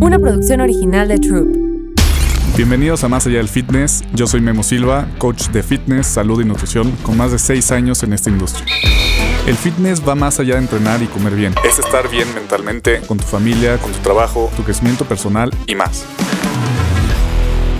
una producción original de Troop. Bienvenidos a Más Allá del Fitness. Yo soy Memo Silva, coach de fitness, salud y nutrición con más de 6 años en esta industria. El fitness va más allá de entrenar y comer bien. Es estar bien mentalmente, con tu familia, con tu trabajo, tu crecimiento personal y más.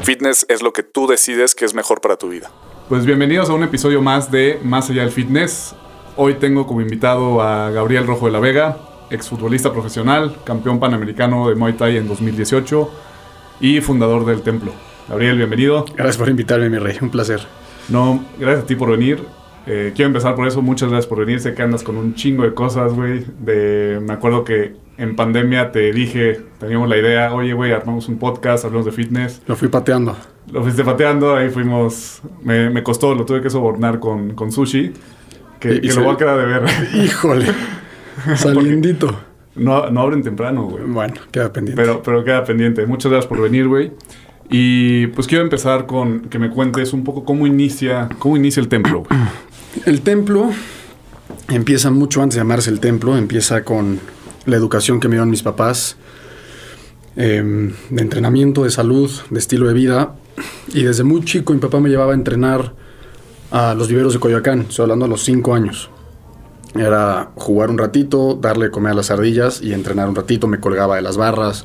Fitness es lo que tú decides que es mejor para tu vida. Pues bienvenidos a un episodio más de Más Allá del Fitness. Hoy tengo como invitado a Gabriel Rojo de la Vega, exfutbolista profesional, campeón panamericano de Muay Thai en 2018 y fundador del Templo. Gabriel, bienvenido. Gracias por invitarme, mi rey. Un placer. No, gracias a ti por venir. Eh, quiero empezar por eso. Muchas gracias por venir. Sé que andas con un chingo de cosas, güey. De, me acuerdo que en pandemia te dije, teníamos la idea, oye, güey, armamos un podcast, hablamos de fitness. Lo fui pateando. Lo fuiste pateando, ahí fuimos. Me, me costó, lo tuve que sobornar con, con sushi. Que, Y- y que se- lo voy a quedar de ver. Híjole. Saliendito. no, no abren temprano, güey. Bueno, queda pendiente. Pero, pero queda pendiente. Muchas gracias por venir, güey. Y pues quiero empezar con que me cuentes un poco cómo inicia, cómo inicia el templo, güey. El templo empieza mucho antes de llamarse el templo. Empieza con la educación que me dieron mis papás. em, de entrenamiento, de salud, de estilo de vida. Y desde muy chico mi papá me llevaba a entrenar a los viveros de Coyoacán. Estoy hablando a los 5 años. Era jugar un ratito, darle comer a las ardillas y entrenar un ratito. Me colgaba de las barras.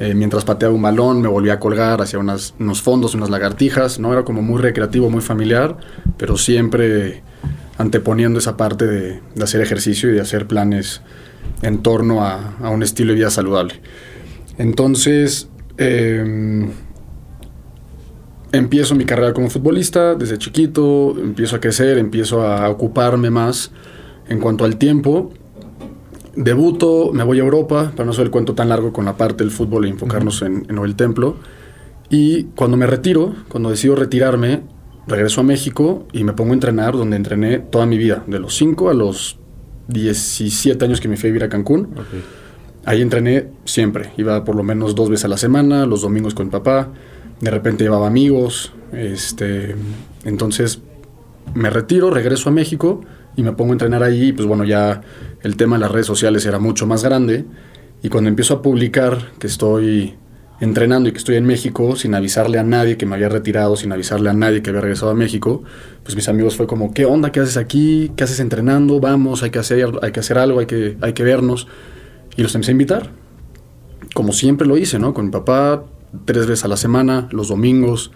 Eh, mientras pateaba un balón, me volvía a colgar hacia unos fondos, unas lagartijas. No era como muy recreativo, muy familiar, pero siempre anteponiendo esa parte de, hacer ejercicio y de hacer planes en torno a, a un estilo de vida saludable. Entonces, em, empiezo mi carrera como futbolista desde chiquito, empiezo a crecer, empiezo a ocuparme más en cuanto al tiempo. Debuto, me voy a Europa, para no hacer el cuento tan largo con la parte del fútbol e enfocarnos en, en el templo. Y cuando me retiro, cuando decido retirarme, regreso a México y me pongo a entrenar donde entrené toda mi vida, de los 5 a los 17 años que me fui a vivir a Cancún. Ahí entrené siempre, iba por lo menos dos veces a la semana, los domingos con mi papá, de repente llevaba amigos, este, entonces me retiro, regreso a México y me pongo a entrenar ahí, y pues bueno, ya el tema de las redes sociales era mucho más grande y cuando empiezo a publicar que estoy entrenando y que estoy en México sin avisarle a nadie que me había retirado, sin avisarle a nadie que había regresado a México, pues mis amigos fue como, ¿qué onda? ¿Qué haces aquí? ¿Qué haces entrenando? Vamos, hay que hacer, hay que hacer algo, hay que, hay que vernos. Y los empecé a invitar. Como siempre lo hice, ¿no? Con mi papá, tres veces a la semana, los domingos.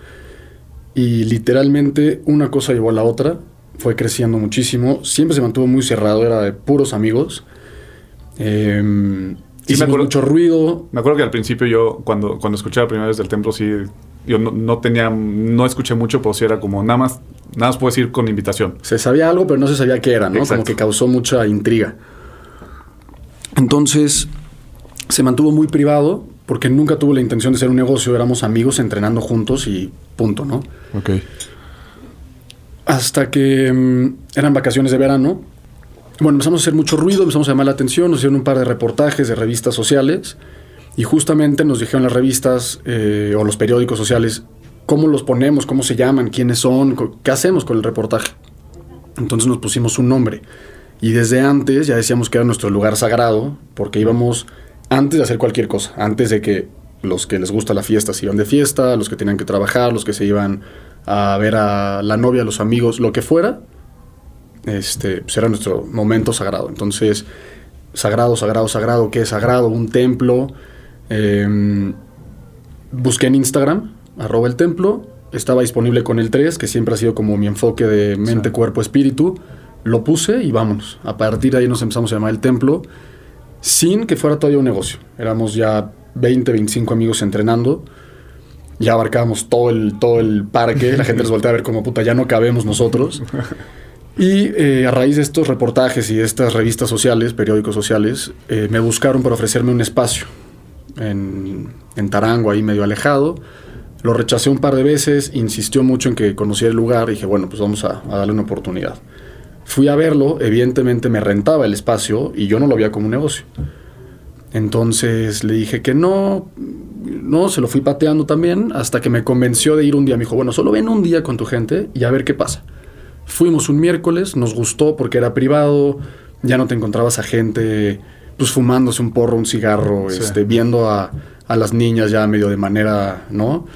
Y literalmente una cosa llevó a la otra. Fue creciendo muchísimo. Siempre se mantuvo muy cerrado, era de puros amigos. Eh, Sí, me acuerdo- mucho ruido. Me acuerdo que al principio yo, cuando, cuando escuché la primera vez del templo, sí, yo no, no tenía, no escuché mucho, pero sí era como nada más, nada más puedes ir con invitación. Se sabía algo, pero no se sabía qué era, ¿no? Exacto. Como que causó mucha intriga. Entonces, se mantuvo muy privado porque nunca tuvo la intención de ser un negocio. Éramos amigos entrenando juntos y punto, ¿no? Ok. Hasta que mm, eran vacaciones de verano. Bueno, empezamos a hacer mucho ruido, empezamos a llamar la atención, nos hicieron un par de reportajes de revistas sociales y justamente nos dijeron las revistas eh, o los periódicos sociales cómo los ponemos, cómo se llaman, quiénes son, qué hacemos con el reportaje. Entonces nos pusimos un nombre y desde antes ya decíamos que era nuestro lugar sagrado porque íbamos antes de hacer cualquier cosa, antes de que los que les gusta la fiesta se iban de fiesta, los que tenían que trabajar, los que se iban a ver a la novia, a los amigos, lo que fuera, este, pues era nuestro momento sagrado. Entonces, sagrado, sagrado, sagrado, ¿qué es sagrado? Un templo. Em, busqué en Instagram, arroba el templo, estaba disponible con el 3, que siempre ha sido como mi enfoque de mente, Sí. cuerpo, espíritu. Lo puse y vámonos. A partir de ahí nos empezamos a llamar el templo, sin que fuera todavía un negocio. Éramos ya 20, 25 amigos entrenando. Ya abarcábamos todo el, todo el parque. La gente nos voltea a ver como puta, ya no cabemos nosotros. Y eh, a raíz de estos reportajes y de estas revistas sociales, periódicos sociales, eh, me buscaron para ofrecerme un espacio en, en Tarango, ahí medio alejado. Lo rechacé un par de veces, insistió mucho en que conociera el lugar y dije, bueno, pues vamos a, a darle una oportunidad. Fui a verlo, evidentemente me rentaba el espacio y yo no lo veía como un negocio. Entonces le dije que no, no, se lo fui pateando también hasta que me convenció de ir un día. Me dijo, bueno, solo ven un día con tu gente y a ver qué pasa. Fuimos un miércoles, nos gustó porque era privado, ya no te encontrabas a gente pues fumándose un porro, un cigarro, Sí. este, viendo a, a las niñas ya medio de manera, ¿no?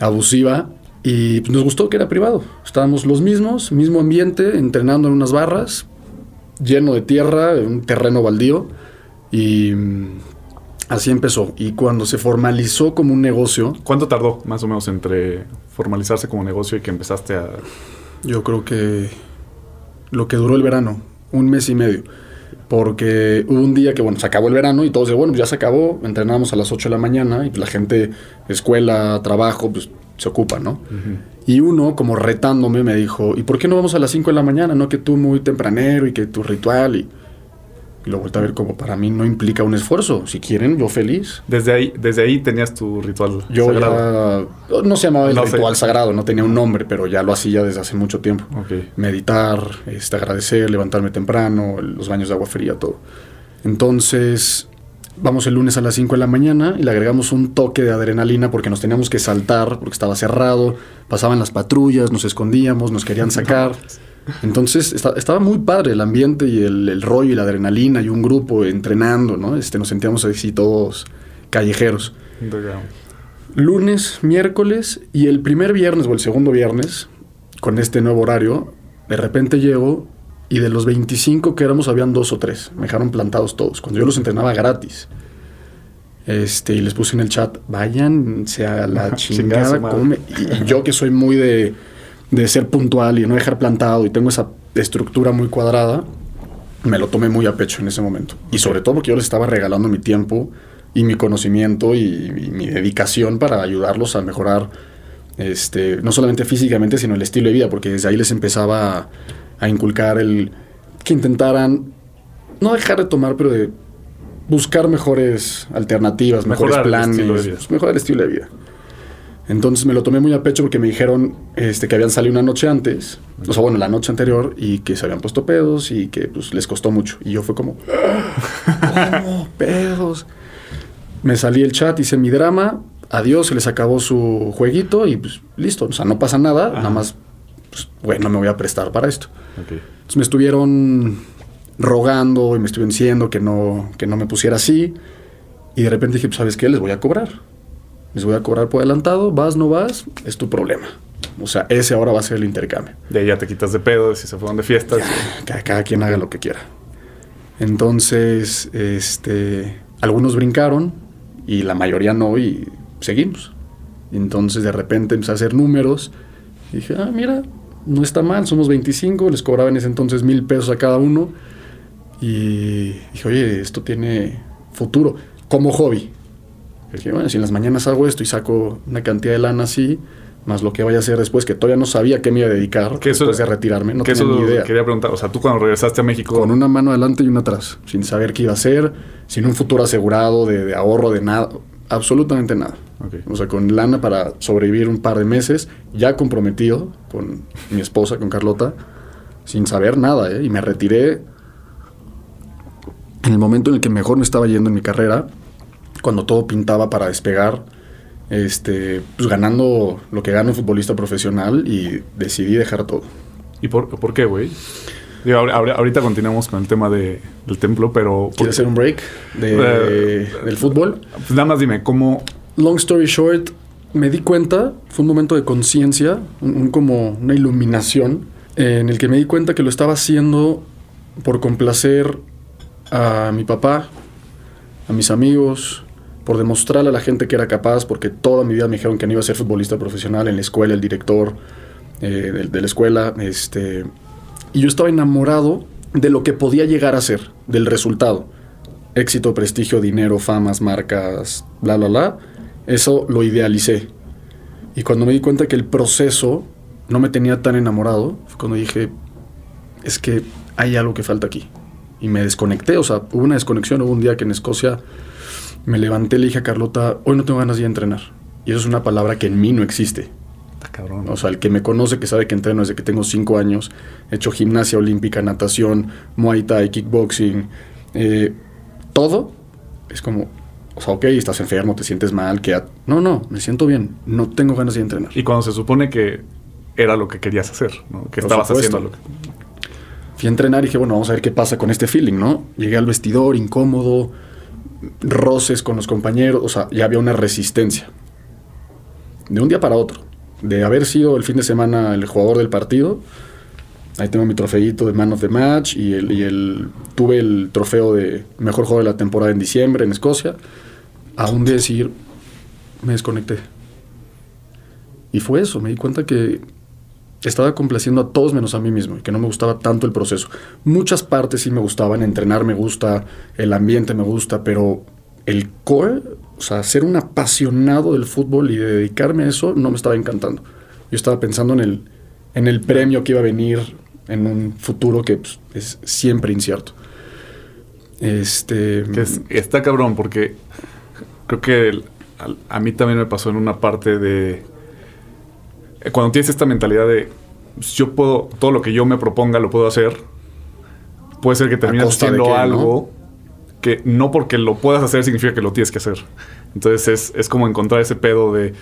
Abusiva. Y pues, nos gustó que era privado. Estábamos los mismos, mismo ambiente, entrenando en unas barras, lleno de tierra, un terreno baldío. Y mm, así empezó. Y cuando se formalizó como un negocio... ¿Cuánto tardó más o menos entre formalizarse como negocio y que empezaste a... Yo creo que lo que duró el verano, un mes y medio. Porque hubo un día que, bueno, se acabó el verano y todos de, bueno, pues ya se acabó, entrenábamos a las 8 de la mañana y pues la gente, escuela, trabajo, pues se ocupa, ¿no? Y uno, como retándome, me dijo, ¿y por qué no vamos a las 5 de la mañana? No que tú muy tempranero y que tu ritual y... Y lo vuelto a ver como para mí no implica un esfuerzo. Si quieren, yo feliz. Desde ahí, desde ahí tenías tu ritual yo sagrado. no se llamaba el ritual sagrado, no tenía un nombre, pero ya lo hacía desde hace mucho tiempo. Meditar, este, agradecer, levantarme temprano, los baños de agua fría, todo. Entonces, vamos el lunes a las 5 de la mañana y le agregamos un toque de adrenalina porque nos teníamos que saltar, porque estaba cerrado, pasaban las patrullas, nos escondíamos, nos querían sacar. Entonces estaba muy padre el ambiente y el, rollo y la adrenalina y un grupo entrenando, ¿no? Este, nos sentíamos así todos callejeros. Lunes, miércoles y el primer viernes o el segundo viernes, con este nuevo horario, de repente llego y de los 25 que éramos habían dos o tres. Me dejaron plantados todos, cuando yo los entrenaba gratis. Este, y les puse en el chat, vayan, sea la chingada. y yo que soy muy de de ser puntual y no dejar plantado y tengo esa estructura muy cuadrada, me lo tomé muy a pecho en ese momento. Y sobre todo porque yo les estaba regalando mi tiempo y mi conocimiento y, mi dedicación para ayudarlos a mejorar, este, no solamente físicamente, sino el estilo de vida, porque desde ahí les empezaba a, inculcar el que intentaran no dejar de tomar, pero de buscar mejores alternativas, mejores planes, mejorar el estilo de vida. Entonces me lo tomé muy a pecho porque me dijeron este, que habían salido una noche antes, o sea, bueno, la noche anterior, y que se habían puesto pedos y que pues, les costó mucho. Y yo fue como, ¿cómo? Pedos. Me salí el chat, hice mi drama, adiós, se les acabó su jueguito y pues listo, o sea, no pasa nada, nada más, pues, bueno, me voy a prestar para esto. Entonces me estuvieron rogando y me estuvieron diciendo que no, que no me pusiera así. Y de repente dije, pues, ¿sabes qué? Les voy a cobrar les voy a cobrar por adelantado, vas, no vas, es tu problema. O sea, ese ahora va a ser el intercambio. De ahí ya te quitas de pedo, si se fueron de fiestas. cada, quien haga lo que quiera. Entonces, este, algunos brincaron y la mayoría no y seguimos. Entonces de repente empecé a hacer números y dije, ah, mira, no está mal, somos 25, les cobraba en ese entonces mil pesos a cada uno. Y dije, oye, esto tiene futuro como hobby. Dije, bueno, si en las mañanas hago esto y saco una cantidad de lana así, más lo que vaya a hacer después, que todavía no sabía qué me iba a dedicar después eso, de retirarme, no tenía ni idea. Quería preguntar, o sea, tú cuando regresaste a México... Con una mano adelante y una atrás, sin saber qué iba a hacer, sin un futuro asegurado de, ahorro, de nada, absolutamente nada. O sea, con lana para sobrevivir un par de meses, ya comprometido con mi esposa, con Carlota, sin saber nada, ¿eh? Y me retiré en el momento en el que mejor me estaba yendo en mi carrera, cuando todo pintaba para despegar, este, pues ganando lo que gana un futbolista profesional y decidí dejar todo. ¿Y por, por qué, güey? ahorita continuamos con el tema de, del templo, pero... ¿Quieres hacer un break de, eh, del fútbol? Pues nada más dime, ¿cómo...? Long story short, me di cuenta, fue un momento de conciencia, un, como una iluminación, en el que me di cuenta que lo estaba haciendo por complacer a mi papá, a mis amigos, por demostrarle a la gente que era capaz, porque toda mi vida me dijeron que no iba a ser futbolista profesional en la escuela, el director eh, de, la escuela, este, y yo estaba enamorado de lo que podía llegar a ser, del resultado. Éxito, prestigio, dinero, famas, marcas, bla, bla, bla. Eso lo idealicé. Y cuando me di cuenta que el proceso no me tenía tan enamorado, fue cuando dije, es que hay algo que falta aquí. Y me desconecté, o sea, hubo una desconexión, hubo un día que en Escocia me levanté y le dije a Carlota, hoy no tengo ganas de entrenar. Y eso es una palabra que en mí no existe. Está cabrón. O sea, el que me conoce, que sabe que entreno desde que tengo cinco años, he hecho gimnasia olímpica, natación, muay thai, kickboxing, eh, todo, es como, o sea, ok, estás enfermo, te sientes mal, que... No, no, me siento bien, no tengo ganas de entrenar. Y cuando se supone que era lo que querías hacer, ¿no? Que estabas haciendo lo que... Fui a entrenar y dije, bueno, vamos a ver qué pasa con este feeling, ¿no? Llegué al vestidor incómodo, roces con los compañeros, o sea, ya había una resistencia. De un día para otro. De haber sido el fin de semana el jugador del partido, ahí tengo mi trofeito de Man of the Match y el, tuve el trofeo de mejor jugador de la temporada en diciembre en Escocia, a un decir, me desconecté. Y fue eso, me di cuenta que estaba complaciendo a todos menos a mí mismo y que no me gustaba tanto el proceso. Muchas partes sí me gustaban, entrenar me gusta, el ambiente me gusta, pero el core, o sea, ser un apasionado del fútbol y dedicarme a eso no me estaba encantando. Yo estaba pensando en el, en el premio que iba a venir en un futuro que pues, es siempre incierto. Este, está cabrón porque creo que a mí también me pasó en una parte de cuando tienes esta mentalidad de pues, yo puedo, todo lo que yo me proponga lo puedo hacer, puede ser que termines haciendo algo que no porque lo puedas hacer significa que lo tienes que hacer. Entonces es, como encontrar ese pedo de,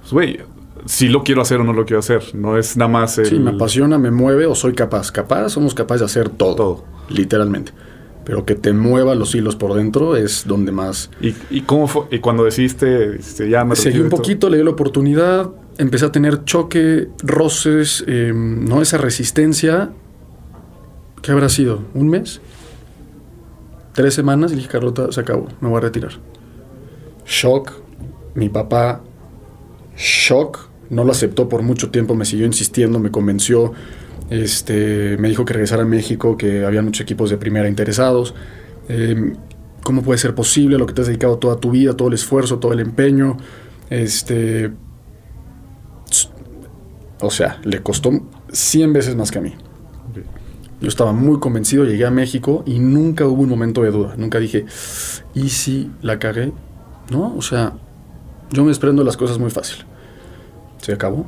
pues, güey, si lo quiero hacer o no lo quiero hacer. No es nada más. El... Sí, me apasiona, me mueve o soy capaz. Capaz, somos capaces de hacer todo. Todo. Literalmente. Pero que te mueva los hilos por dentro es donde más. ¿Y, cómo fue? ¿Y cuando decidiste, ya me Seguí un poquito, le di la oportunidad empecé a tener choque, roces, em, ¿no? Esa resistencia. ¿Qué habrá sido? ¿Un mes? Tres semanas y dije, Carlota, se acabó, me voy a retirar. Shock, mi papá, shock, no lo aceptó por mucho tiempo, me siguió insistiendo, me convenció, este, me dijo que regresara a México, que había muchos equipos de primera interesados. Em, ¿Cómo puede ser posible lo que te has dedicado toda tu vida, todo el esfuerzo, todo el empeño? Este, o sea, le costó 100 veces más que a mí. Yo estaba muy convencido, llegué a México y nunca hubo un momento de duda. Nunca dije, ¿y si la cagué? No, o sea, yo me desprendo las cosas muy fácil. Se acabó.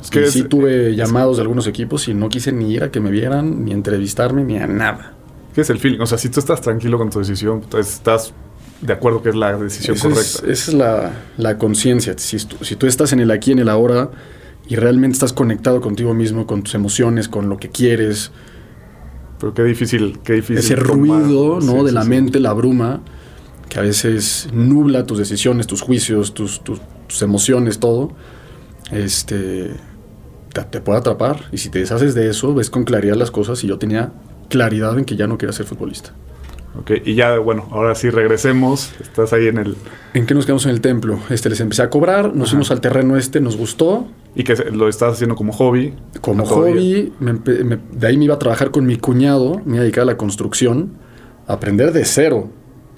Es que sí tuve llamados de algunos equipos y no quise ni ir a que me vieran, ni entrevistarme, ni a nada. ¿Qué es el feeling? O sea, si tú estás tranquilo con tu decisión, estás de acuerdo que es la decisión correcta. esa es la, la conciencia. Si, si, tú estás en el aquí, en el ahora, y realmente estás conectado contigo mismo, con tus emociones, con lo que quieres. Pero qué difícil, qué difícil. Ese ruido, ¿no? de la mente, la bruma, que a veces nubla tus decisiones, tus juicios, tus, tus, emociones, todo. Este te, puede atrapar. Y si te deshaces de eso, ves con claridad las cosas. Y yo tenía claridad en que ya no quería ser futbolista. Ok, y ya, bueno, ahora sí regresemos. Estás ahí en el. ¿En qué nos quedamos en el templo? Este, les empecé a cobrar, nos fuimos al terreno este, nos gustó. Y que lo estás haciendo como hobby. Como hobby, de ahí me iba a trabajar con mi cuñado, me iba a dedicar a la construcción, a aprender de cero.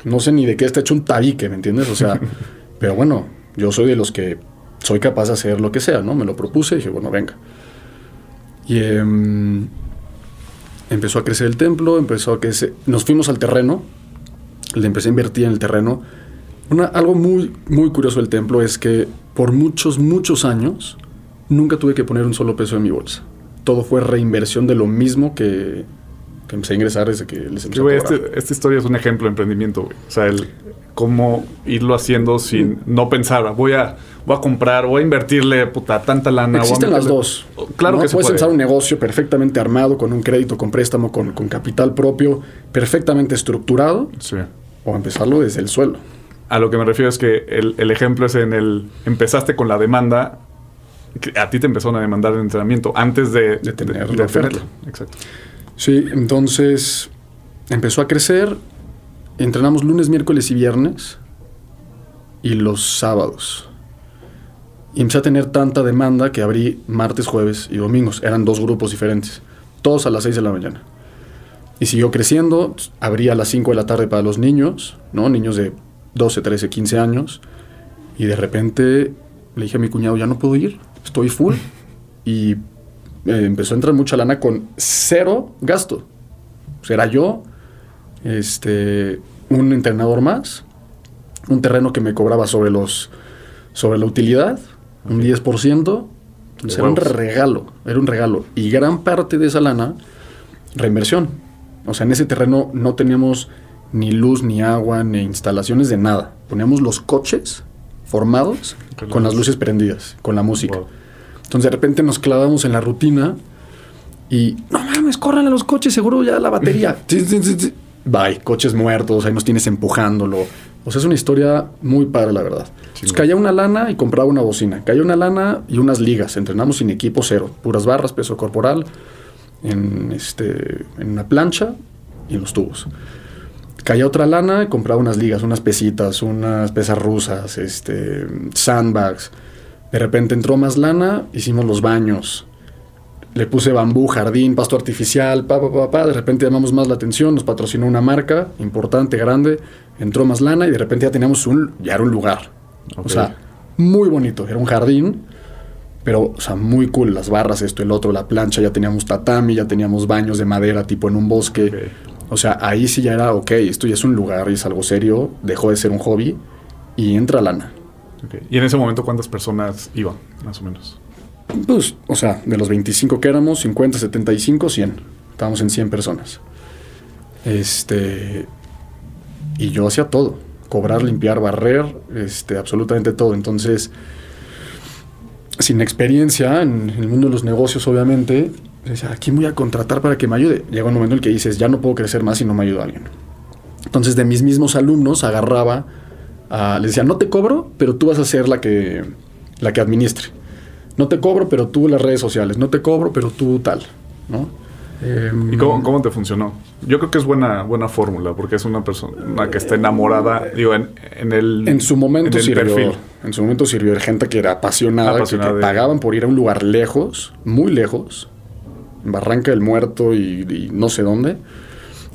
No sé ni de qué está hecho un tabique, ¿me entiendes? O sea, pero bueno, yo soy de los que soy capaz de hacer lo que sea, ¿no? Me lo propuse y dije, bueno, venga. Y em, empezó a crecer el templo, empezó a crecer. Nos fuimos al terreno, le empecé a invertir en el terreno. Una, algo muy, muy curioso del templo es que por muchos, muchos años nunca tuve que poner un solo peso en mi bolsa. Todo fue reinversión de lo mismo que, que empecé a ingresar desde que les empecé a este, Esta historia es un ejemplo de emprendimiento, güey. O sea, el cómo irlo haciendo sin no pensar, voy a, voy a comprar, voy a invertirle puta, tanta lana. Existen las dos. Claro que se puedes empezar un negocio perfectamente armado, con un crédito, con préstamo, con, con capital propio, perfectamente estructurado. Sí. O empezarlo desde el suelo. A lo que me refiero es que el, el ejemplo es en el empezaste con la demanda a ti te empezaron a demandar el entrenamiento antes de, de tener de, Exacto. Sí, entonces empezó a crecer. Entrenamos lunes, miércoles y viernes. Y los sábados. Y empecé a tener tanta demanda que abrí martes, jueves y domingos. Eran dos grupos diferentes. Todos a las 6 de la mañana. Y siguió creciendo. Abrí a las 5 de la tarde para los niños, ¿no? Niños de 12, 13, 15 años. Y de repente le dije a mi cuñado, ya no puedo ir estoy full. Y eh, empezó a entrar mucha lana con cero gasto. Era yo, este, un entrenador más, un terreno que me cobraba sobre los sobre la utilidad, un 10%. era un regalo, era un regalo. Y gran parte de esa lana, reinversión. O sea, en ese terreno no teníamos ni luz, ni agua, ni instalaciones de nada. Poníamos los coches formados con las luces prendidas, con la música. Entonces de repente nos clavamos en la rutina y no mames, corran a los coches, seguro ya la batería. bye, coches muertos, ahí nos tienes empujándolo. O sea, es una historia muy padre, la verdad. caía una lana y compraba una bocina. Caía una lana y unas ligas. Entrenamos sin equipo cero. Puras barras, peso corporal, en, este, en una plancha y en los tubos. Caía otra lana y compraba unas ligas, unas pesitas, unas pesas rusas, este, sandbags. De repente entró más lana, hicimos los baños. Le puse bambú, jardín, pasto artificial, pa, pa, pa, pa. De repente llamamos más la atención, nos patrocinó una marca importante, grande. Entró más lana y de repente ya teníamos un, ya era un lugar. O sea, muy bonito. Era un jardín, pero, o sea, muy cool. Las barras, esto, el otro, la plancha, ya teníamos tatami, ya teníamos baños de madera tipo en un bosque. O sea, ahí sí ya era, ok, esto ya es un lugar y es algo serio, dejó de ser un hobby y entra lana. ¿Y en ese momento cuántas personas iban, más o menos? Pues, o sea, de los 25 que éramos, 50, 75, 100. Estábamos en 100 personas. Este. Y yo hacía todo: cobrar, limpiar, barrer, este, absolutamente todo. Entonces, sin experiencia en el mundo de los negocios, obviamente, decía, ¿a quién voy a contratar para que me ayude? Llega un momento en el que dices, ya no puedo crecer más si no me ayuda alguien. Entonces, de mis mismos alumnos agarraba, les decía, no te cobro, pero tú vas a ser la que, la que administre. No te cobro, pero tú las redes sociales. No te cobro, pero tú tal, ¿no? ¿Y cómo, te funcionó? Yo creo que es buena, buena fórmula, porque es una persona que está enamorada, digo, en, el En su momento sirvió. En su momento sirvió de gente que era apasionada, que, pagaban por ir a un lugar lejos, muy lejos, Barranca del Muerto y, no sé dónde.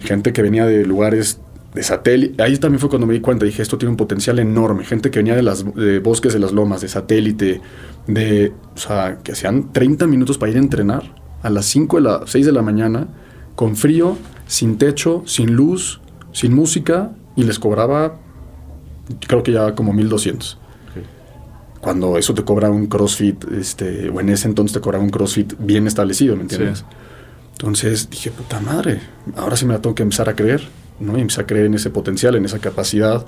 Gente que venía de lugares de satélite. Ahí también fue cuando me di cuenta, dije, esto tiene un potencial enorme. Gente que venía de las bosques de las lomas, de satélite, de, o sea, que hacían 30 minutos para ir a entrenar a las 5 de la 6 de la mañana, con frío, sin techo, sin luz, sin música, y les cobraba, creo que ya como 1200 cuando eso te cobra un CrossFit, este, o en ese entonces te cobraba un CrossFit bien establecido, ¿me entiendes? Entonces dije, puta madre, ahora sí me la tengo que empezar a creer, ¿no? Y empecé a creer en ese potencial, en esa capacidad,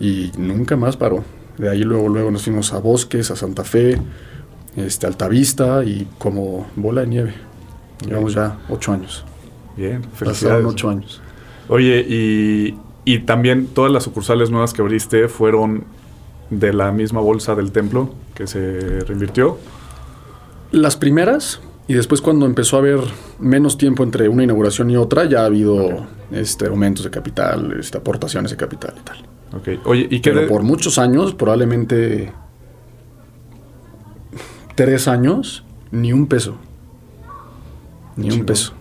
y nunca más paró. De ahí luego, luego nos fuimos a Bosques, a Santa Fe, este, Altavista, y como bola de nieve. Llevamos ya ocho años. Bien, felicidades. ocho años. Oye, y, y también todas las sucursales nuevas que abriste fueron de la misma bolsa del templo que se reinvirtió? Las primeras, y después cuando empezó a haber menos tiempo entre una inauguración y otra, ya ha habido este, aumentos de capital, este, aportaciones de capital y tal. Okay. Oye, ¿y qué Pero por muchos años, probablemente tres años, ni un peso. Ni un peso.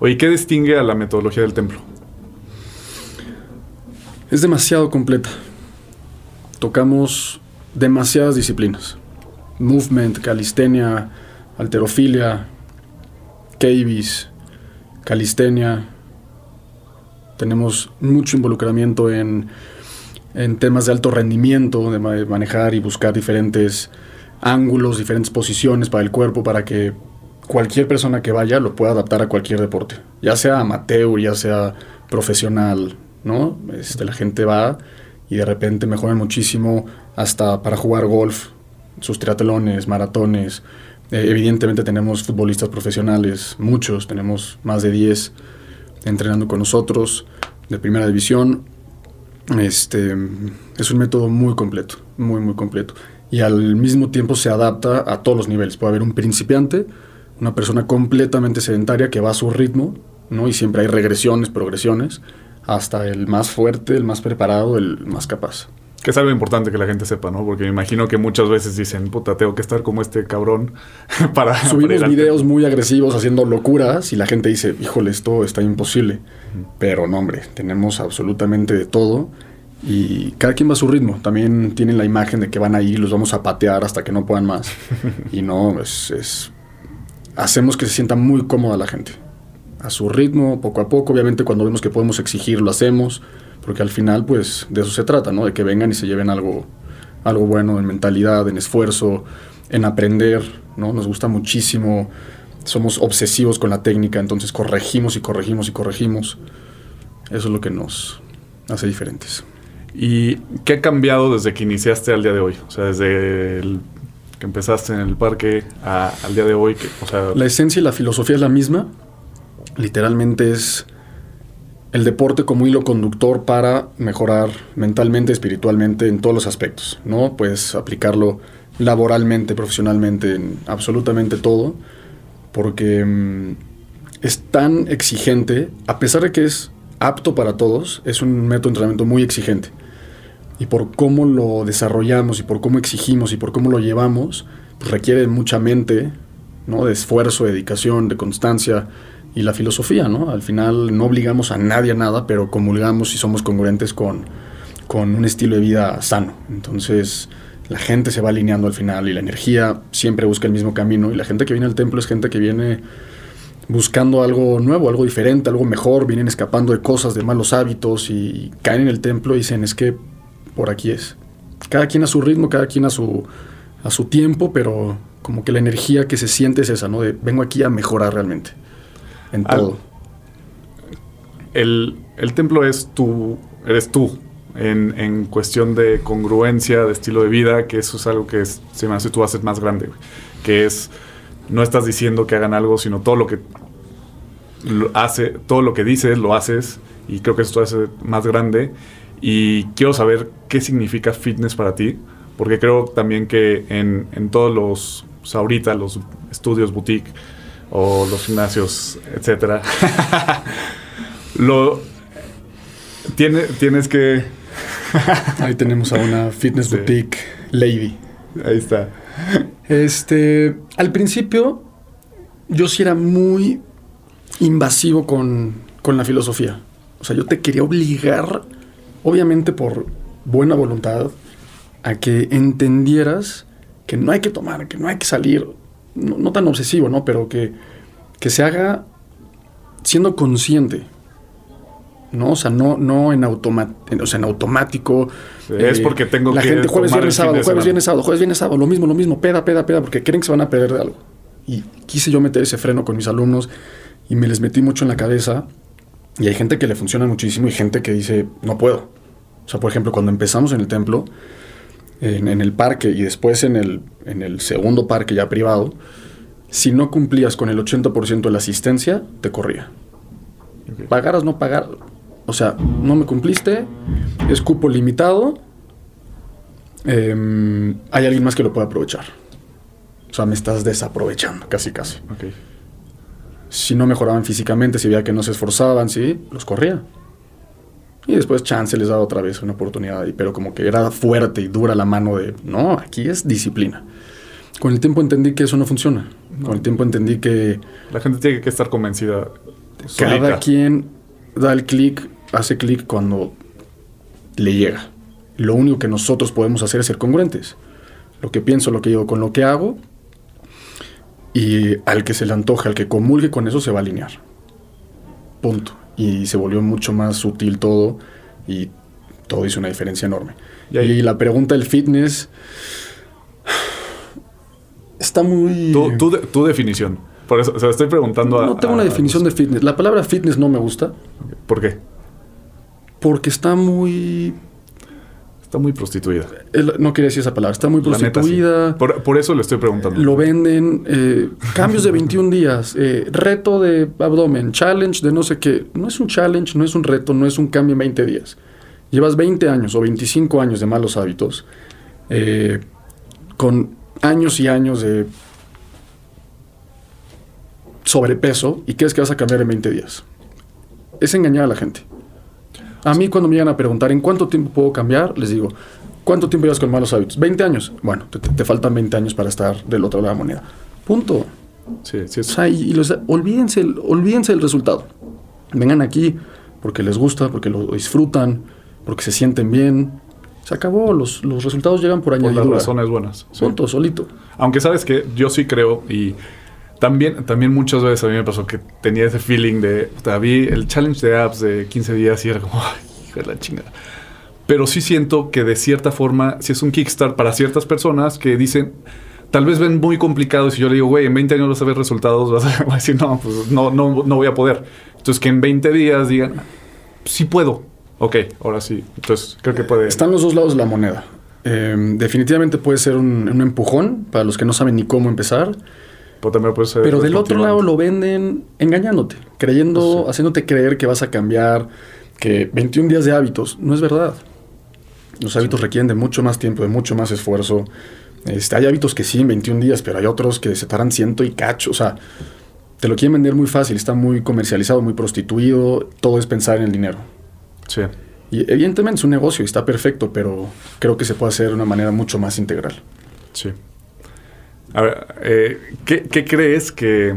Oye, ¿qué distingue a la metodología del templo? Es demasiado completa tocamos demasiadas disciplinas. Movement, calistenia, alterofilia, cavis, calistenia. Tenemos mucho involucramiento en, en temas de alto rendimiento, de manejar y buscar diferentes ángulos, diferentes posiciones para el cuerpo, para que cualquier persona que vaya lo pueda adaptar a cualquier deporte, ya sea amateur, ya sea profesional, ¿no? Este, la gente va y de repente mejoran muchísimo hasta para jugar golf, sus triatlones, maratones. Eh, evidentemente tenemos futbolistas profesionales, muchos, tenemos más de 10 entrenando con nosotros de primera división. Este, es un método muy completo, muy, muy completo. Y al mismo tiempo se adapta a todos los niveles. Puede haber un principiante, una persona completamente sedentaria que va a su ritmo, ¿no? y siempre hay regresiones, progresiones hasta el más fuerte, el más preparado, el más capaz. Que es algo importante que la gente sepa, ¿no? Porque me imagino que muchas veces dicen, puta, tengo que estar como este cabrón para... Subimos videos muy agresivos haciendo locuras y la gente dice, híjole, esto está imposible. Pero no, hombre, tenemos absolutamente de todo y cada quien va a su ritmo. También tienen la imagen de que van ahí, los vamos a patear hasta que no puedan más. y no, es... Hacemos que se sienta muy cómoda la gente a su ritmo, poco a poco. Obviamente cuando vemos que podemos exigir, lo hacemos, porque al final pues de eso se trata, ¿no? De que vengan y se lleven algo, algo bueno en mentalidad, en esfuerzo, en aprender, ¿no? Nos gusta muchísimo, somos obsesivos con la técnica, entonces corregimos y corregimos y corregimos. Eso es lo que nos hace diferentes. ¿Y qué ha cambiado desde que iniciaste al día de hoy? O sea, desde que empezaste en el parque al día de hoy. Que, la esencia y la filosofía es la misma, literalmente es el deporte como hilo conductor para mejorar mentalmente, espiritualmente, en todos los aspectos, ¿no? Puedes aplicarlo laboralmente, profesionalmente, en absolutamente todo, porque mm, es tan exigente, a pesar de que es apto para todos, es un método de entrenamiento muy exigente. Y por cómo lo desarrollamos y por cómo exigimos y por cómo lo llevamos, pues requiere mucha mente, ¿no? De esfuerzo, de dedicación, de constancia y la filosofía, ¿no? Al final no obligamos a nadie a nada, pero comulgamos y somos congruentes con, con un estilo de vida sano. Entonces, la gente se va alineando al final y la energía siempre busca el mismo camino y la gente que viene al templo es gente que viene buscando algo nuevo, algo diferente, algo mejor, vienen escapando de cosas, de malos hábitos y caen en el templo y dicen, es que por aquí es. Cada quien a su ritmo, cada quien a su, a su tiempo, pero como que la energía que se siente es esa, ¿no? De vengo aquí a mejorar realmente, en todo. El, el, templo es tú, eres tú, en, en, cuestión de congruencia, de estilo de vida, que eso es algo que se me hace tú haces más grande, que es no estás diciendo que hagan algo, sino todo lo que hace, todo lo que dices, lo haces, y creo que esto hace más grande. Y quiero saber qué significa fitness para ti, porque creo también que en, en todos los, pues, ahorita los estudios boutique o los gimnasios, etcétera, lo tiene, tienes que Ahí tenemos a una fitness boutique lady. Ahí está. Este, al principio yo sí era muy invasivo con, con la filosofía. O sea, yo te quería obligar, obviamente por buena voluntad, a que entendieras que no hay que tomar, que no hay que salir, no, tan obsesivo, ¿no? Pero que, que se haga siendo consciente. ¿no? O sea, no, no en, o sea, en automático. es porque tengo la gente jueves, viernes, sábado, jueves, viernes, sábado, jueves, viernes, sábado, lo mismo, lo mismo, peda, peda, peda, porque creen que se van a perder de algo. Y quise yo meter ese freno con mis alumnos y me les metí mucho en la cabeza. Y hay gente que le funciona muchísimo y gente que dice, no puedo. O sea, por ejemplo, cuando empezamos en el templo, en, el parque y después en el, en el segundo parque ya privado, si no cumplías con el 80% de la asistencia, te corría. Pagaras, no pagar, o sea, no me cumpliste, es cupo limitado, em, hay alguien más que lo puede aprovechar. O sea, me estás desaprovechando, casi, casi. Si no mejoraban físicamente, si veía que no se esforzaban, sí, los corría. Y después chance les daba otra vez una oportunidad, pero como que era fuerte y dura la mano de, no, aquí es disciplina. Con el tiempo entendí que eso no funciona. Con el tiempo entendí que... La gente tiene que estar convencida. Cada quien da el clic hace clic cuando le llega. Lo único que nosotros podemos hacer es ser congruentes. Lo que pienso, lo que digo con lo que hago. Y al que se le antoje, al que comulgue con eso, se va a alinear. Punto. Y se volvió mucho más sutil todo y todo hizo una diferencia enorme. Y, ahí, la pregunta del fitness está muy... Tu, definición. Por eso, o estoy preguntando a... No tengo una definición de fitness. La palabra fitness no me gusta. ¿Por qué? porque está muy... Está muy prostituida. no quería decir esa palabra. Está muy prostituida. por, eso le estoy preguntando. Lo venden. Eh, cambios de 21 días. Eh, reto de abdomen. Challenge de no sé qué. No es un challenge, no es un reto, no es un cambio en 20 días. Llevas 20 años o 25 años de malos hábitos. Eh, con años y años de sobrepeso y crees que vas a cambiar en 20 días. Es engañar a la gente. A mí cuando me llegan a preguntar en cuánto tiempo puedo cambiar, les digo, ¿cuánto tiempo llevas con malos hábitos? 20 años. Bueno, te, faltan 20 años para estar del otro lado de la moneda. Punto. Sí, sí. O sea, y, los, olvídense, olvídense del resultado. Vengan aquí porque les gusta, porque lo disfrutan, porque se sienten bien. Se acabó, los, los resultados llegan por añadidura. Por las razones buenas. Punto, solito. Aunque sabes que yo sí creo y también, también muchas veces a mí me pasó que tenía ese feeling de, o vi el challenge de apps de 15 días y era como, ay, hijo de la chingada. Pero sí siento que de cierta forma, si es un kickstart para ciertas personas que dicen, tal vez ven muy complicado, si yo le digo, güey, en 20 años vas a ver resultados, vas a decir, no, pues no, no, no voy a poder. Entonces que en 20 días digan, sí puedo. Ok, ahora sí. Entonces creo que puede... Están los dos lados de la moneda. Em, definitivamente puede ser un, un empujón para los que no saben ni cómo empezar Pero, del otro lado lo venden engañándote, creyendo, haciéndote creer que vas a cambiar, que 21 días de hábitos. No es verdad. Los hábitos requieren de mucho más tiempo, de mucho más esfuerzo. Este, hay hábitos que sí, en 21 días, pero hay otros que se tardan ciento y cacho. O sea, te lo quieren vender muy fácil, está muy comercializado, muy prostituido. Todo es pensar en el dinero. Sí. Y evidentemente es un negocio y está perfecto, pero creo que se puede hacer de una manera mucho más integral. Sí. A ver, eh, ¿qué, crees que,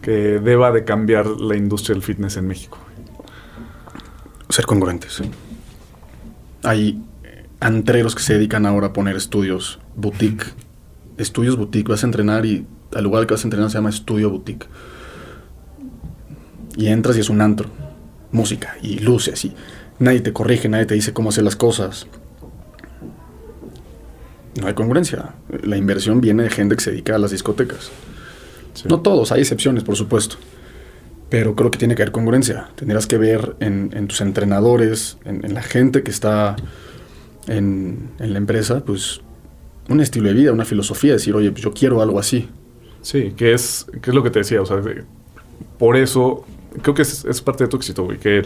que deba de cambiar la industria del fitness en México? Ser congruentes. Hay antreros que se dedican ahora a poner estudios boutique. Estudios boutique. Vas a entrenar y al lugar que vas a entrenar se llama estudio boutique. Y entras y es un antro. Música y luces y nadie te corrige, nadie te dice cómo hacer las cosas. No hay congruencia. La inversión viene de gente que se dedica a las discotecas. No todos, hay excepciones, por supuesto. Pero creo que tiene que haber congruencia. Tendrás que ver en, tus entrenadores, en, la gente que está en, la empresa, pues un estilo de vida, una filosofía, decir, oye, yo quiero algo así. Sí, que es, es lo que te decía, o sea, por eso creo que es, parte de tu éxito, güey, que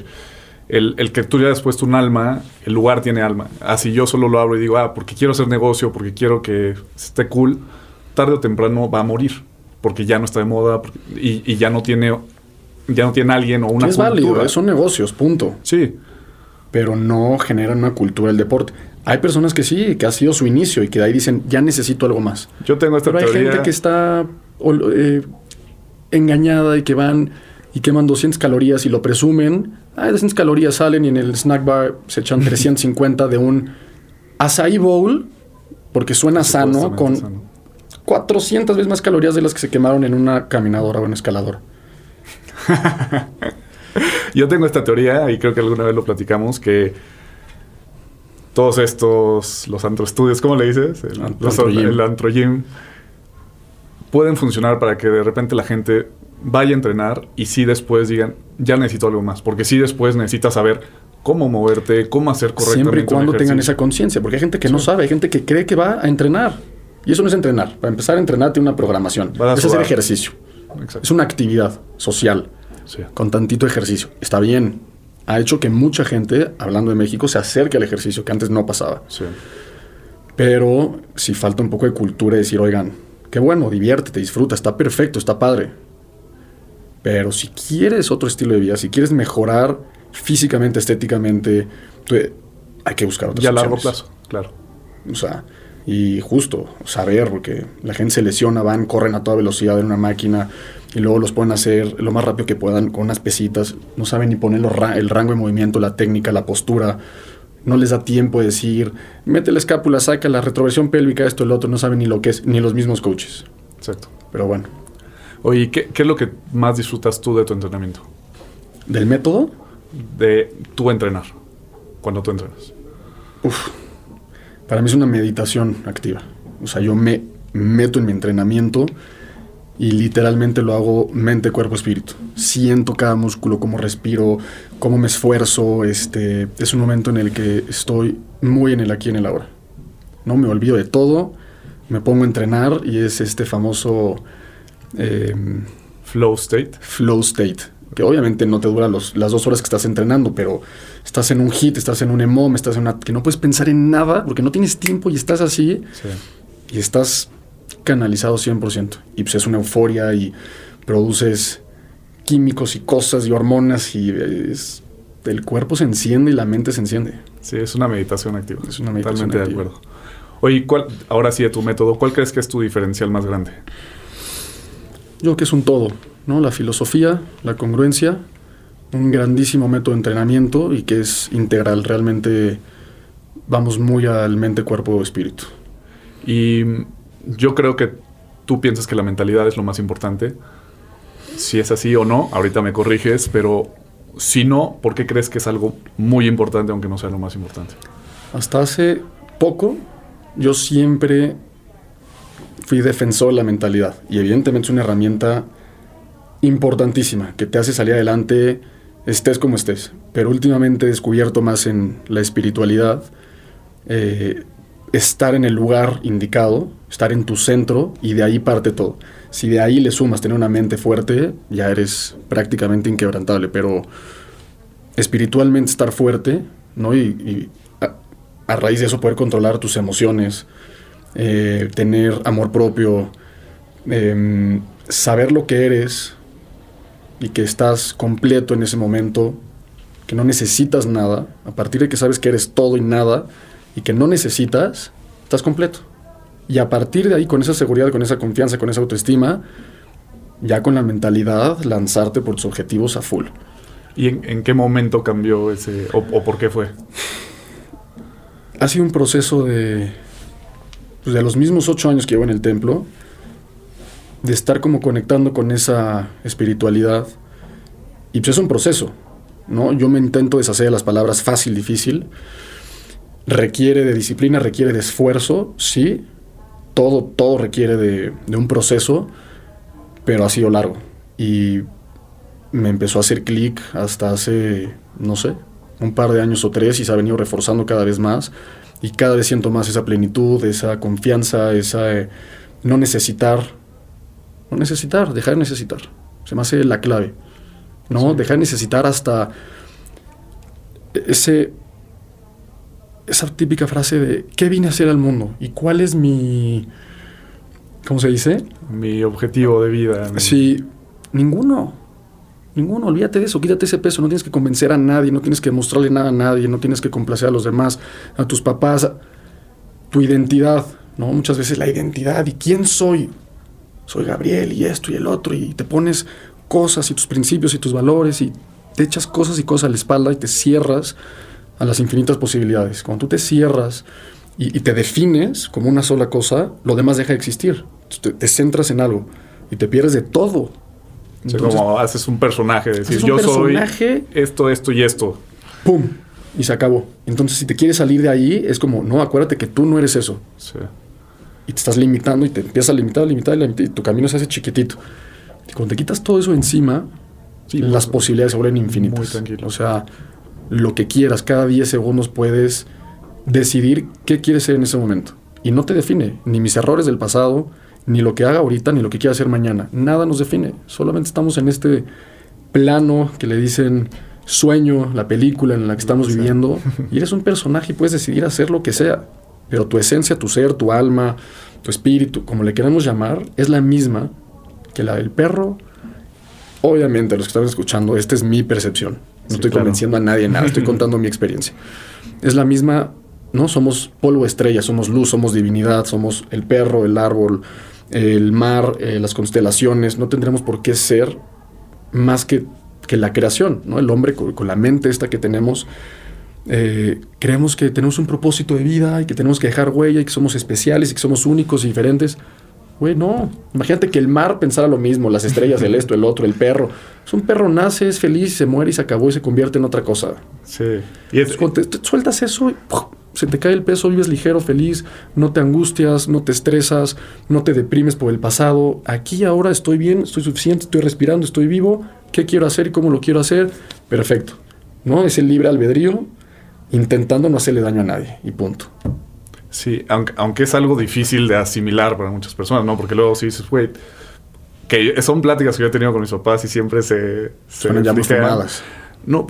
el, que tú le hayas puesto un alma, el lugar tiene alma. Así yo solo lo abro y digo, ah, porque quiero hacer negocio, porque quiero que esté cool, tarde o temprano va a morir, porque ya no está de moda y, ya no tiene ya no tiene alguien o una es válido, son negocios, punto. Sí. Pero no generan una cultura del deporte. Hay personas que sí, que ha sido su inicio y que de ahí dicen, ya necesito algo más. Yo tengo esta Pero hay gente que está eh, engañada y que van y queman 200 calorías y lo presumen. Ah, 200 calorías salen y en el snack bar se echan 350 de un acai bowl, porque suena sano, con 400 veces más calorías de las que se quemaron en una caminadora o en un escalador. Yo tengo esta teoría y creo que alguna vez lo platicamos que todos estos, los antro estudios, ¿cómo le dices? El, antro, el antro gym pueden funcionar para que de repente la gente vaya a entrenar y sí después digan, ya necesito algo más, porque sí después necesitas saber cómo moverte, cómo hacer correctamente. Siempre y cuando tengan esa conciencia, porque hay gente que no sabe, hay gente que cree que va a entrenar. Y eso no es entrenar. Para empezar a entrenar tiene una programación. Es hacer ejercicio. Es una actividad social con tantito ejercicio. Está bien. Ha hecho que mucha gente, hablando de México, se acerque al ejercicio, que antes no pasaba. Pero si falta un poco de cultura y decir, oigan, qué bueno, diviértete, disfruta, está perfecto, está padre. Pero si quieres otro estilo de vida, si quieres mejorar físicamente, estéticamente, hay que buscar otras Y a largo plazo, claro. O sea, y justo saber, porque la gente se lesiona, van, corren a toda velocidad en una máquina y luego los pueden hacer lo más rápido que puedan con unas pesitas, no saben ni poner el rango de movimiento, la técnica, la postura, no les da tiempo de decir, mete la escápula, saca la retroversión pélvica, esto, el otro, no saben ni lo que es, ni los mismos coaches. Exacto. Pero bueno. Oye, ¿qué, ¿qué, es lo que más disfrutas tú de tu entrenamiento? ¿Del método? De tu entrenar, cuando tú entrenas. Uf, para mí es una meditación activa. O sea, yo me meto en mi entrenamiento y literalmente lo hago mente, cuerpo, espíritu. Siento cada músculo, cómo respiro, cómo me esfuerzo. Este, es un momento en el que estoy muy en el aquí y en el ahora. No me olvido de todo, me pongo a entrenar y es este famoso em, flow state. Flow state, que obviamente no te dura las dos horas que estás entrenando, pero estás en un hit, estás en un EMOM, estás en una... que no puedes pensar en nada porque no tienes tiempo y estás así y estás canalizado 100%. Y pues es una euforia y produces químicos y cosas y hormonas y el cuerpo se enciende y la mente se enciende. Sí, es una meditación activa. Es una meditación Totalmente de acuerdo. Oye, ¿cuál, ahora sí de tu método, ¿cuál crees que es tu diferencial más grande? Yo creo que es un todo, ¿no? La filosofía, la congruencia, un grandísimo método de entrenamiento y que es integral. Realmente vamos muy al mente, cuerpo, espíritu. Y yo creo que tú piensas que la mentalidad es lo más importante. Si es así o no, ahorita me corriges, pero si no, ¿por qué crees que es algo muy importante aunque no sea lo más importante? Hasta hace poco yo siempre fui defensor de la mentalidad y evidentemente es una herramienta importantísima que te hace salir adelante estés como estés. Pero últimamente he descubierto más en la espiritualidad. Eh, estar en el lugar indicado, estar en tu centro y de ahí parte todo. Si de ahí le sumas tener una mente fuerte, ya eres prácticamente inquebrantable, pero espiritualmente estar fuerte, ¿no? Y, a, raíz de eso poder controlar tus emociones, eh, tener amor propio, em, saber lo que eres y que estás completo en ese momento, que no necesitas nada, a partir de que sabes que eres todo y nada y que no necesitas, estás completo. Y a partir de ahí, con esa seguridad, con esa confianza, con esa autoestima, ya con la mentalidad, lanzarte por tus objetivos a full. ¿Y en, qué momento cambió ese, o, por qué fue? Ha sido un proceso de, pues de los mismos ocho años que llevo en el templo, de estar como conectando con esa espiritualidad. Y pues es un proceso, ¿no? Yo me intento deshacer de las palabras fácil, difícil. Requiere de disciplina, requiere de esfuerzo, sí. Todo, todo requiere de, de un proceso, pero ha sido largo. Y me empezó a hacer clic hasta hace, no sé, un par de años o tres y se ha venido reforzando cada vez más. Y cada vez siento más esa plenitud, esa confianza, esa eh, no necesitar, no necesitar, dejar de necesitar. Se me hace la clave. ¿No? Dejar de necesitar hasta ese esa típica frase de ¿qué vine a hacer al mundo? ¿Y cuál es mi ¿cómo se dice? Mi objetivo de vida. Sí, ninguno. Ninguno, olvídate de eso, quítate ese peso, no tienes que convencer a nadie, no tienes que mostrarle nada a nadie, no tienes que complacer a los demás, a tus papás, tu identidad, ¿no? Muchas veces la identidad y quién soy. Soy Gabriel y esto y el otro y te pones cosas y tus principios y tus valores y te echas cosas y cosas a la espalda y te cierras a las infinitas posibilidades. Cuando tú te cierras y, te defines como una sola cosa, lo demás deja de existir. Te, te centras en algo y te pierdes de todo como haces un personaje, decir, yo soy esto, esto y esto. ¡Pum! Y se acabó. Entonces, si te quieres salir de ahí, es como, no, acuérdate que tú no eres eso. Sí. Y te estás limitando y te empiezas a limitar, a limitar, y tu camino se hace chiquitito. Y cuando te quitas todo eso encima, las posibilidades se vuelven infinitas. Muy tranquilo. O sea, lo que quieras, cada 10 segundos puedes decidir qué quieres ser en ese momento. Y no te define ni mis errores del pasado, ni lo que haga ahorita, ni lo que quiera hacer mañana. Nada nos define. Solamente estamos en este plano que le dicen sueño, la película en la que estamos viviendo. Y eres un personaje y puedes decidir hacer lo que sea. Pero tu esencia, tu ser, tu alma, tu espíritu, como le queramos llamar, es la misma que la del perro. Obviamente, los que están escuchando, esta es mi percepción. No estoy convenciendo a nadie nada, estoy contando mi experiencia. Es la misma, ¿no? Somos polvo estrella, somos luz, somos divinidad, somos el perro, el árbol, el mar, eh, las constelaciones, no tendremos por qué ser más que, que la creación, ¿no? El hombre con, la mente esta que tenemos, eh, creemos que tenemos un propósito de vida y que tenemos que dejar huella y que somos especiales y que somos únicos y diferentes. Güey, no. Imagínate que el mar pensara lo mismo, las estrellas, el esto, el otro, el perro. Es un perro nace, es feliz, se muere y se acabó y se convierte en otra cosa. Sí. Y es, te, sueltas eso y se te cae el peso, vives ligero, feliz, no te angustias, no te estresas, no te deprimes por el pasado. Aquí ahora estoy bien, estoy suficiente, estoy respirando, estoy vivo. ¿Qué quiero hacer y cómo lo quiero hacer? Perfecto. ¿No? Es el libre albedrío intentando no hacerle daño a nadie y punto. Sí, aunque, aunque es algo difícil de asimilar para muchas personas, ¿no? Porque luego si dices, güey, que son pláticas que yo he tenido con mis papás y siempre se... se Son No,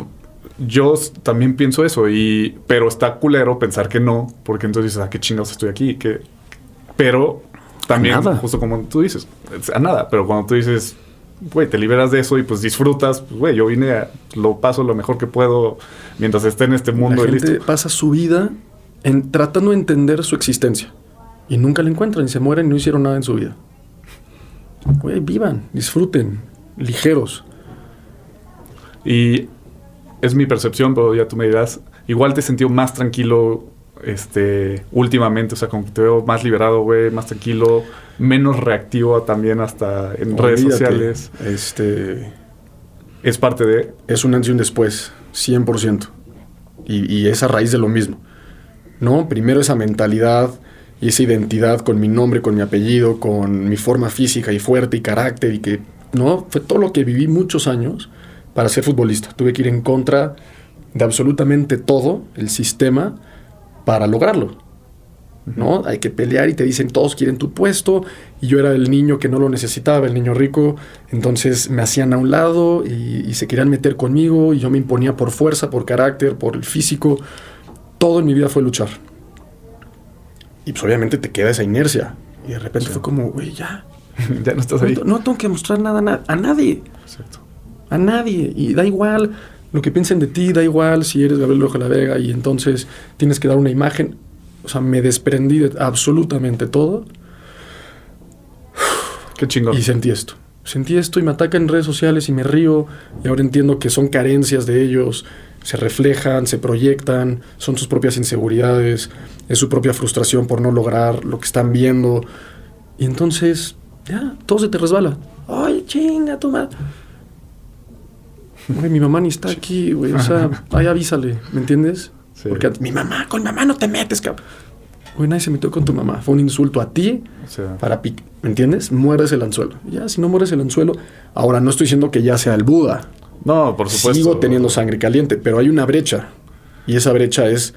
yo también pienso eso, y, pero está culero pensar que no, porque entonces dices, ¿a ah, qué chingados estoy aquí? que Pero también, justo como tú dices, a nada, pero cuando tú dices, güey, te liberas de eso y pues disfrutas, pues güey, yo vine, a, lo paso lo mejor que puedo mientras esté en este mundo. La gente pasa su vida en, tratando de entender su existencia y nunca la encuentran y se mueren y no hicieron nada en su vida. Güey, vivan, disfruten, ligeros. Y es mi percepción, pero ya tú me dirás, igual te he sentido más tranquilo este, últimamente, o sea, como que te veo más liberado, güey, más tranquilo, menos reactivo también hasta en redes sociales. Este... Es parte de... Es un antes y un después, 100%. Y, y es a raíz de lo mismo. ¿No? Primero esa mentalidad y esa identidad con mi nombre, con mi apellido, con mi forma física y fuerte y carácter y que, ¿no? Fue todo lo que viví muchos años para ser futbolista. Tuve que ir en contra de absolutamente todo el sistema para lograrlo. ¿no? Hay que pelear y te dicen todos quieren tu puesto y yo era el niño que no lo necesitaba, el niño rico, entonces me hacían a un lado y, se querían meter conmigo y yo me imponía por fuerza, por carácter, por el físico. Todo en mi vida fue luchar. Y pues obviamente te queda esa inercia. Y de repente fue como, güey, ya. ya no estás ahí. No, tengo que mostrar nada a, nadie. Exacto. A nadie. Y da igual lo que piensen de ti, da igual si eres Gabriel Rojo la Vega y entonces tienes que dar una imagen. O sea, me desprendí de absolutamente todo. Qué chingón. Y sentí esto. Sentí esto y me atacan en redes sociales y me río. Y ahora entiendo que son carencias de ellos. Se reflejan, se proyectan, son sus propias inseguridades, es su propia frustración por no lograr lo que están viendo. Y entonces, ya, todo se te resbala. Ay, chinga tu madre. mi mamá ni está aquí, güey. O sea, ay, avísale, ¿me entiendes? Porque mi mamá, con mamá no te metes, cabrón. Güey, nadie se metió con tu mamá. Fue un insulto a ti para pic ¿Me entiendes? Mueres el anzuelo. Ya, si no mueres el anzuelo. Ahora, no estoy diciendo que ya sea el Buda. No, por supuesto. Sigo teniendo sangre caliente, pero hay una brecha. Y esa brecha es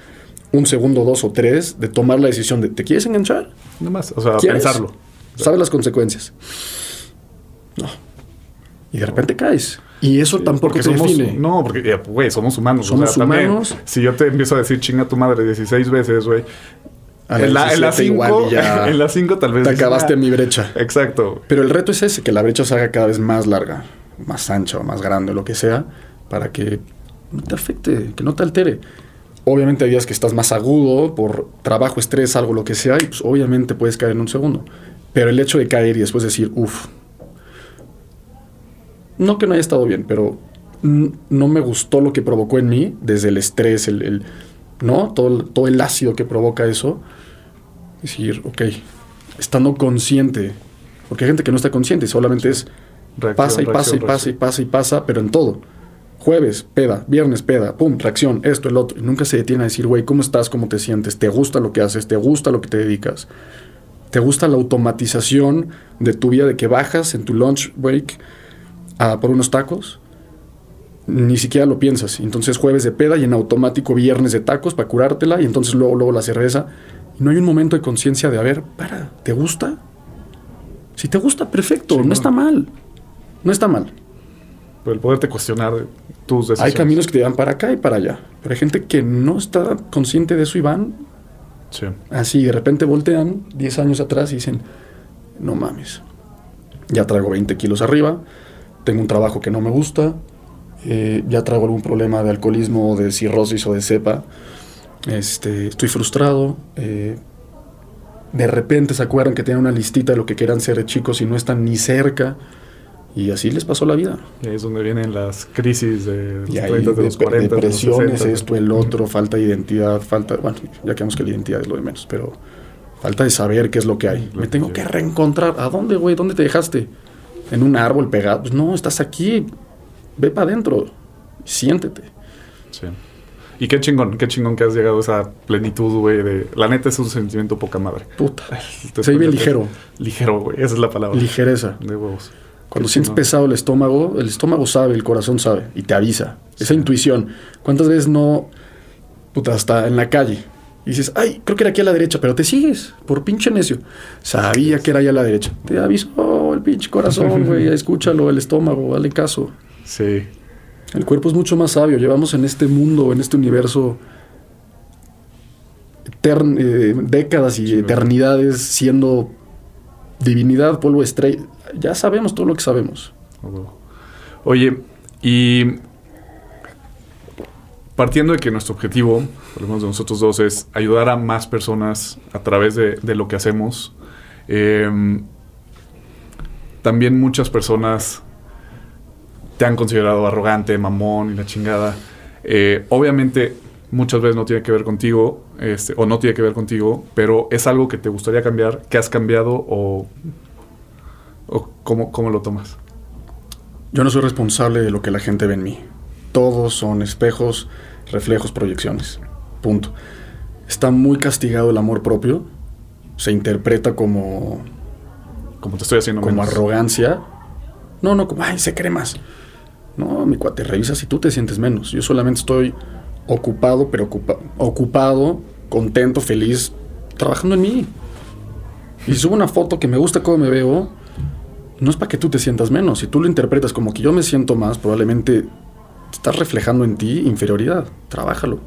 un segundo, dos o tres de tomar la decisión de ¿te quieres enganchar? Nada más, o sea, pensarlo. ¿Sabes las consecuencias? No. Y de repente caes. Y eso tampoco te somos, define. No, porque, güey, somos humanos. Somos humanos. si yo te empiezo a decir chinga tu madre 16 veces, güey. En la, en 5 en la cinco tal vez. Te acabaste en mi brecha. Exacto. Pero el reto es ese, que la brecha se haga cada vez más larga, más ancha o más grande, lo que sea, para que no te afecte, que no te altere. Obviamente hay días que estás más agudo por trabajo, estrés, algo, lo que sea, y pues obviamente puedes caer en un segundo. Pero el hecho de caer y después decir, uff, no que no haya estado bien, pero no me gustó lo que provocó en mí, desde el estrés, el, ¿no? Todo, todo el ácido que provoca eso. Decir, ok, estando consciente, porque hay gente que no está consciente, solamente es pasa y pasa y pasa y pasa y pasa, pero en todo. Jueves, peda, viernes, peda, pum, reacción, esto, el otro. Y nunca se detiene a decir, güey, ¿cómo estás? ¿Cómo te sientes? ¿Te gusta lo que haces? ¿Te gusta lo que te dedicas? ¿Te gusta la automatización de tu vida de que bajas en tu lunch break por unos tacos, ni siquiera lo piensas. Entonces jueves de peda y en automático viernes de tacos para curártela y entonces luego, luego la cerveza. No hay un momento de conciencia de, a ver, para, ¿te gusta? Si te gusta, perfecto, no, está mal. No está mal. Pero el poderte cuestionar tus decisiones. Hay caminos que te van para acá y para allá. Pero hay gente que no está consciente de eso y van sí. así. De repente voltean 10 años atrás y dicen, no mames, ya traigo 20 kilos arriba, tengo un trabajo que no me gusta, eh, ya traigo algún problema de alcoholismo, de cirrosis o de cepa, este, estoy frustrado, eh, de repente se acuerdan que tienen una listita de lo que quieran ser chicos y no están ni cerca. Y así les pasó la vida. Y ahí es donde vienen las crisis de los 30, de, los 40, depresiones, esto, el otro, falta de identidad, falta, bueno, ya que vemos que la identidad es lo de menos, pero falta de saber qué es lo que hay. Me tengo que reencontrar. ¿A dónde, güey? ¿Dónde te dejaste? En un árbol pegado. Pues no, estás aquí, ve para adentro, siéntete. Sí. Y qué chingón, qué chingón que has llegado a esa plenitud, güey, de... La neta es un sentimiento poca madre. Puta. Se vive ligero. Ligero, güey, esa es la palabra. Ligereza. De huevos. Cuando sientes pesado el estómago, el estómago sabe, el corazón sabe y te avisa. Esa intuición. ¿Cuántas veces no, puta, hasta en la calle, y dices, ay, creo que era aquí a la derecha, pero te sigues por pinche necio. Sabía que era allá a la derecha. Te avisó pinche corazón, güey, escúchalo, el estómago, dale caso. Sí. El cuerpo es mucho más sabio. Llevamos en este mundo, en este universo, eh, décadas y eternidades siendo divinidad, polvo estrella. Ya sabemos todo lo que sabemos. Oye, y partiendo de que nuestro objetivo, por lo menos de nosotros dos, es ayudar a más personas a través de, lo que hacemos, em, también muchas personas te han considerado arrogante, mamón y la chingada. Eh, obviamente, muchas veces no tiene que ver contigo, este, o no tiene que ver contigo, pero es algo que te gustaría cambiar, que has cambiado o, o cómo, cómo lo tomas. Yo no soy responsable de lo que la gente ve en mí. Todos son espejos reflejos, proyecciones. Punto. Está muy castigado el amor propio. Se interpreta como. Como te estoy haciendo Como arrogancia. No, no, como, ay, se cree más. No, mi cuate, revisa si tú te sientes menos. Yo solamente estoy ocupado, pero ocupado, contento, feliz, trabajando en mí. Y si subo una foto que me gusta cómo me veo, no es para que tú te sientas menos. Si tú lo interpretas como que yo me siento más, probablemente estás reflejando en ti inferioridad. Trabájalo.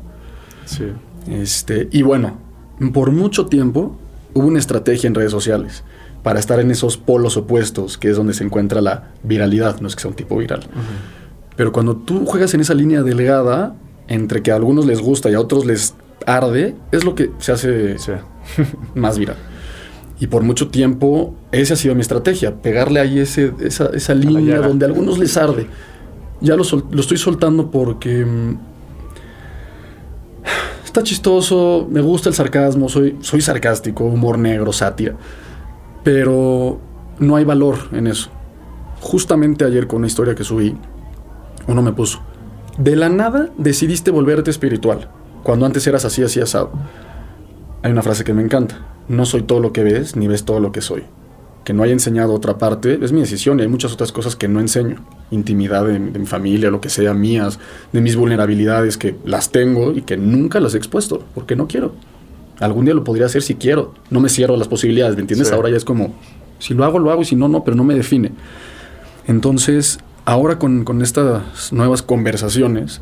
Sí. Este, y bueno, por mucho tiempo hubo una estrategia en redes sociales para estar en esos polos opuestos, que es donde se encuentra la viralidad, no es que sea un tipo viral. Pero cuando tú juegas en esa línea delgada, entre que a algunos les gusta y a otros les arde, es lo que se hace más viral. Y por mucho tiempo, esa ha sido mi estrategia, pegarle ahí ese, esa, esa línea donde a algunos les arde. Ya lo, lo estoy soltando porque mm, está chistoso, me gusta el sarcasmo, soy, soy sarcástico, humor negro, sátira, pero no hay valor en eso. Justamente ayer con una historia que subí, uno me puso, de la nada decidiste volverte espiritual, cuando antes eras así, así asado. Hay una frase que me encanta, no soy todo lo que ves, ni ves todo lo que soy que no haya enseñado otra parte, es mi decisión y hay muchas otras cosas que no enseño. Intimidad de, mi familia, lo que sea, mías, de mis vulnerabilidades que las tengo y que nunca las he expuesto, porque no quiero. Algún día lo podría hacer si quiero. No me cierro las posibilidades, ¿me entiendes? Ahora ya es como, si lo hago, lo hago y si no, no, pero no me define. Entonces, ahora con, con estas nuevas conversaciones,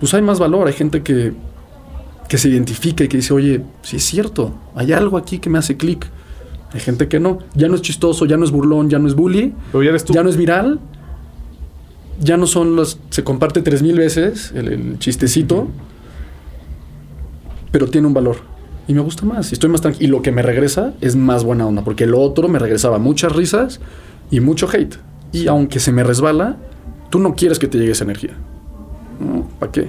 pues hay más valor, hay gente que, que se identifica y que dice, oye, sí es cierto, hay algo aquí que me hace clic hay gente que no. Ya no es chistoso, ya no es burlón, ya no es bully. ya, no es viral. Ya no son los. Se comparte tres mil veces el, chistecito. Pero tiene un valor. Y me gusta más. Y estoy más tranquilo. Y lo que me regresa es más buena onda. Porque lo otro me regresaba muchas risas y mucho hate. Y aunque se me resbala, tú no quieres que te llegue esa energía. ¿Para qué?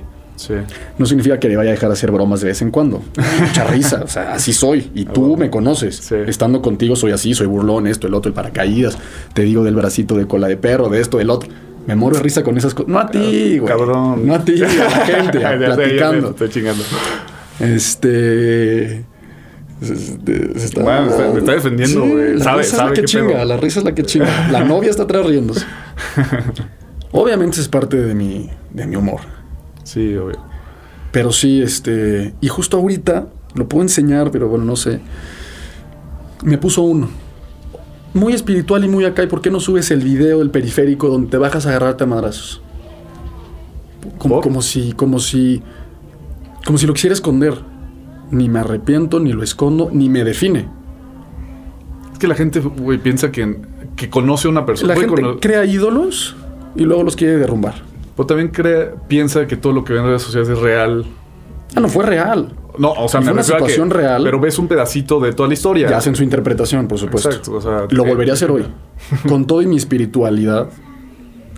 No significa que le vaya a dejar de hacer bromas de vez en cuando. Mucha risa, o sea, así soy. Y tú me conoces. Estando contigo soy así, soy burlón, esto, el otro, el paracaídas. Te digo del bracito de cola de perro, de esto, del otro. Me muero de risa con esas cosas. No a ti, güey. Cabrón. No a ti, a la gente, platicando. estoy chingando. Este. está, bueno, me está defendiendo, güey. La risa es la que chinga, la risa es la que chinga. La novia está atrás riéndose. Obviamente es parte de mi, de mi humor. Sí, obvio. Pero sí, este. Y justo ahorita, lo puedo enseñar, pero bueno, no sé. Me puso uno. Muy espiritual y muy acá. ¿Y por qué no subes el video del periférico donde te bajas a agarrarte a madrazos? Como, como si. Como si. Como si lo quisiera esconder. Ni me arrepiento, ni lo escondo, ni me define. Es que la gente, güey, piensa que, que conoce a una persona. La gente crea ídolos y luego los quiere derrumbar. Pero también cree, piensa que todo lo que ve en redes sociales es real. Ah, no fue real. No, o sea, me fue una situación real. Pero ves un pedacito de toda la historia. Ya hacen su interpretación, por supuesto. Exacto. O sea, lo volvería a hacer hoy. con todo y mi espiritualidad,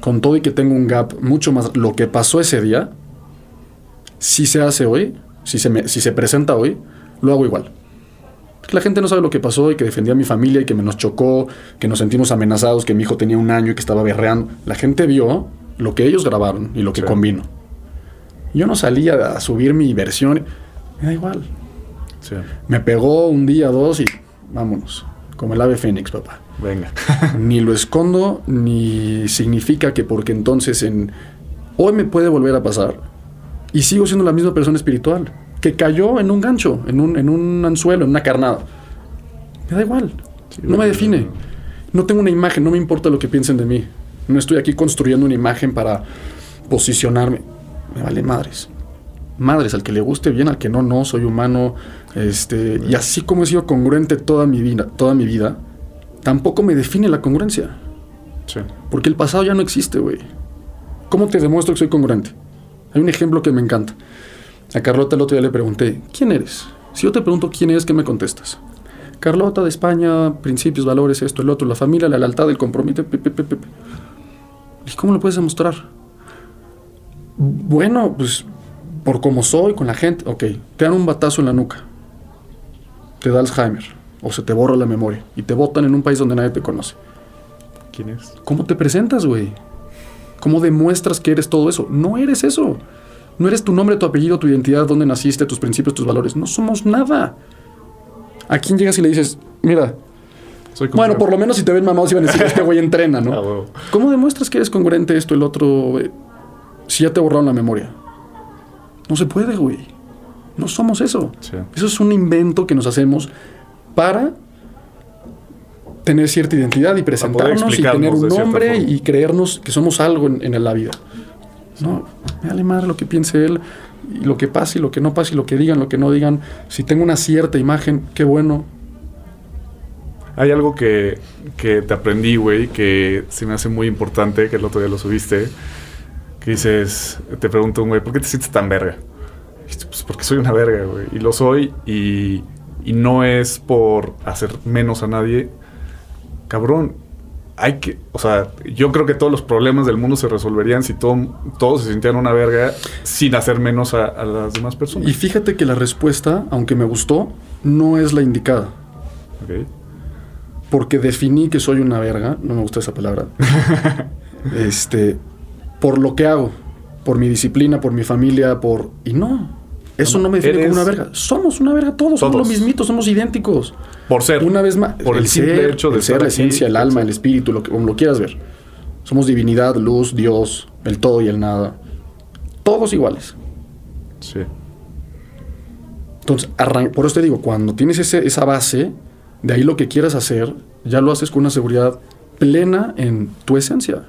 con todo y que tengo un gap mucho más. Lo que pasó ese día, si se hace hoy, si se, me, si se presenta hoy, lo hago igual. La gente no sabe lo que pasó y que defendía a mi familia y que me nos chocó, que nos sentimos amenazados, que mi hijo tenía un año y que estaba berreando. La gente vio lo que ellos grabaron y lo que combino. Yo no salía a subir mi versión, me da igual. Me pegó un día, dos y vámonos. Como el ave fénix, papá. Venga. ni lo escondo, ni significa que porque entonces en hoy me puede volver a pasar y sigo siendo la misma persona espiritual que cayó en un gancho, en un, en un anzuelo, en una carnada. Me da igual. no me define. No tengo una imagen, no me importa lo que piensen de mí. No estoy aquí construyendo una imagen para posicionarme. Me vale madres. Madres, al que le guste bien, al que no, no, soy humano. Este, y así como he sido congruente toda mi vida, toda mi vida, tampoco me define la congruencia. Sí. Porque el pasado ya no existe, güey. ¿Cómo te demuestro que soy congruente? Hay un ejemplo que me encanta. A Carlota el otro día le pregunté, ¿quién eres? Si yo te pregunto quién eres, ¿qué me contestas? Carlota de España, principios, valores, esto, el otro, la familia, la lealtad, el compromiso. ¿Y cómo lo puedes demostrar? Bueno, pues por cómo soy con la gente. Ok, te dan un batazo en la nuca. Te da Alzheimer. O se te borra la memoria. Y te botan en un país donde nadie te conoce. ¿Quién es? ¿Cómo te presentas, güey? ¿Cómo demuestras que eres todo eso? No eres eso. No eres tu nombre, tu apellido, tu identidad, dónde naciste, tus principios, tus valores. No somos nada. ¿A quién llegas y le dices, mira, bueno, por lo menos si te ven mamados iban a decir, este güey entrena, ¿no? Ah, ¿Cómo demuestras que eres congruente esto, el otro, si ya te borraron la memoria? No se puede, güey. No somos eso. Eso es un invento que nos hacemos para tener cierta identidad y presentarnos y tener un nombre y creernos que somos algo en, la vida. No, me vale madre lo que piense él, y lo que pase y lo que no pase y lo que digan, lo que no digan. Si tengo una cierta imagen, qué bueno. Hay algo que, que te aprendí, güey, que se me hace muy importante, que el otro día lo subiste, que dices, te pregunto, güey, ¿por qué te sientes tan verga? Pues porque soy una verga, güey, y lo soy, y, y no es por hacer menos a nadie, cabrón, hay que, o sea, yo creo que todos los problemas del mundo se resolverían si todo, todos se sintieran una verga sin hacer menos a, las demás personas. Y fíjate que la respuesta, aunque me gustó, no es la indicada. Ok. Porque definí que soy una verga, no me gusta esa palabra. este, por lo que hago, por mi disciplina, por mi familia, por. Y no, eso no, me define como una verga. Somos una verga todos, somos los mismitos, somos idénticos. Por ser. Una vez más. Por el, simple hecho de ser la esencia, el alma, el espíritu, lo que, como lo quieras ver. Somos divinidad, luz, Dios, el todo y el nada. Todos iguales. Sí. Entonces, por eso te digo, cuando tienes esa base, de ahí lo que quieras hacer, ya lo haces con una seguridad plena en tu esencia.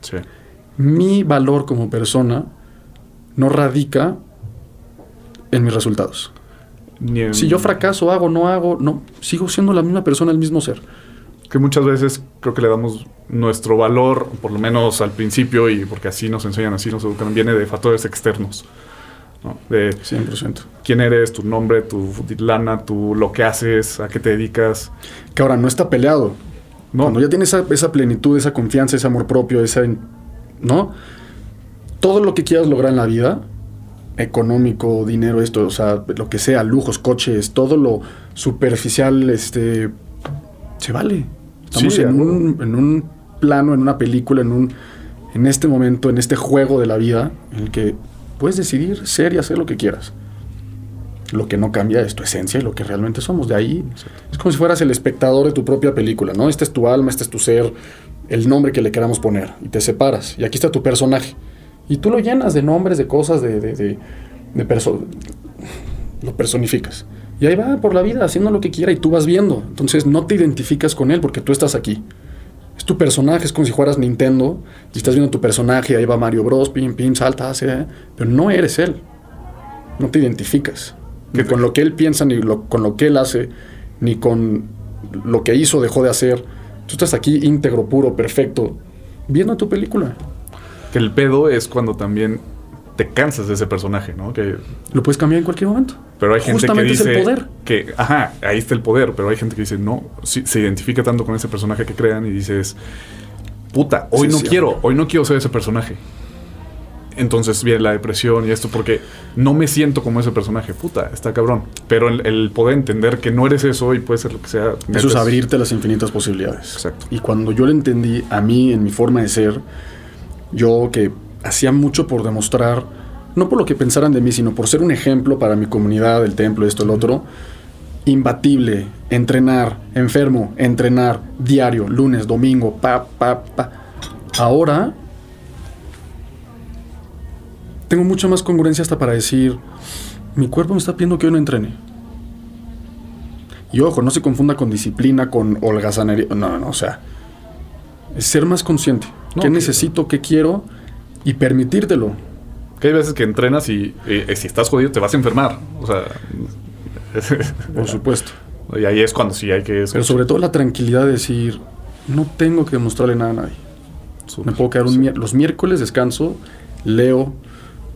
Sí. Mi valor como persona no radica en mis resultados. Si yo fracaso, hago, no hago, no, sigo siendo la misma persona, el mismo ser. Que muchas veces creo que le damos nuestro valor, por lo menos al principio, y porque así nos enseñan, así nos educan, viene de factores externos. De 100%. quién eres, tu nombre, tu lana, tu, lo que haces, a qué te dedicas. Que ahora no está peleado. No. Cuando ya tienes esa, esa plenitud, esa confianza, ese amor propio, esa, ¿no? Todo lo que quieras lograr en la vida, económico, dinero, esto, o sea, lo que sea, lujos, coches, todo lo superficial, este, se vale. Estamos en, un, en un plano, en una película, en un, en este momento, en este juego de la vida, en el que puedes decidir ser y hacer lo que quieras. Lo que no cambia es tu esencia y lo que realmente somos. De ahí es como si fueras el espectador de tu propia película, ¿no? Este es tu alma, este es tu ser, el nombre que le queramos poner. Y te separas. Y aquí está tu personaje. Y tú lo llenas de nombres, de cosas, de, de, de, lo personificas. Y ahí va por la vida haciendo lo que quiera y tú vas viendo. Entonces no te identificas con él porque tú estás aquí. Es tu personaje, es como si fueras Nintendo y estás viendo tu personaje, ahí va Mario Bros, pim, pim, salta, hace, pero no eres él. No te identificas. Ni con lo que él piensa, ni con lo que él hace, ni con lo que hizo, dejó de hacer. Tú estás aquí íntegro, puro, perfecto, viendo tu película. Que el pedo es cuando también te cansas de ese personaje, ¿no? Que lo puedes cambiar en cualquier momento. Pero hay gente que dice el poder. que, ajá, ahí está el poder, pero hay gente que dice, no, se identifica tanto con ese personaje que crean y dices, puta, hoy no quiero, hoy no quiero ser ese personaje. Entonces viene la depresión y esto porque no me siento como ese personaje. Puta, está cabrón. Pero el, poder entender que no eres eso y puede ser lo que sea. Eso es abrirte las infinitas posibilidades. Exacto. Y cuando yo lo entendí a mí, en mi forma de ser, yo que hacía mucho por demostrar, no por lo que pensaran de mí, sino por ser un ejemplo para mi comunidad, el templo, esto, el otro, imbatible, entrenar, enfermo, entrenar, diario, lunes, domingo, pa, pa, pa. Ahora tengo mucha más congruencia hasta para decir, mi cuerpo me está pidiendo que yo no entrene. Y ojo, no se confunda con disciplina, con holgazanería. No, no, o sea, es ser más consciente. ¿Qué necesito? ¿Qué quiero? Y permitírtelo. Que hay veces que entrenas y si estás jodido te vas a enfermar. O sea. Por supuesto. Y ahí es cuando sí hay que. Pero sobre todo la tranquilidad de decir, no tengo que demostrarle nada a nadie. Me puedo quedar un los miércoles, descanso, leo.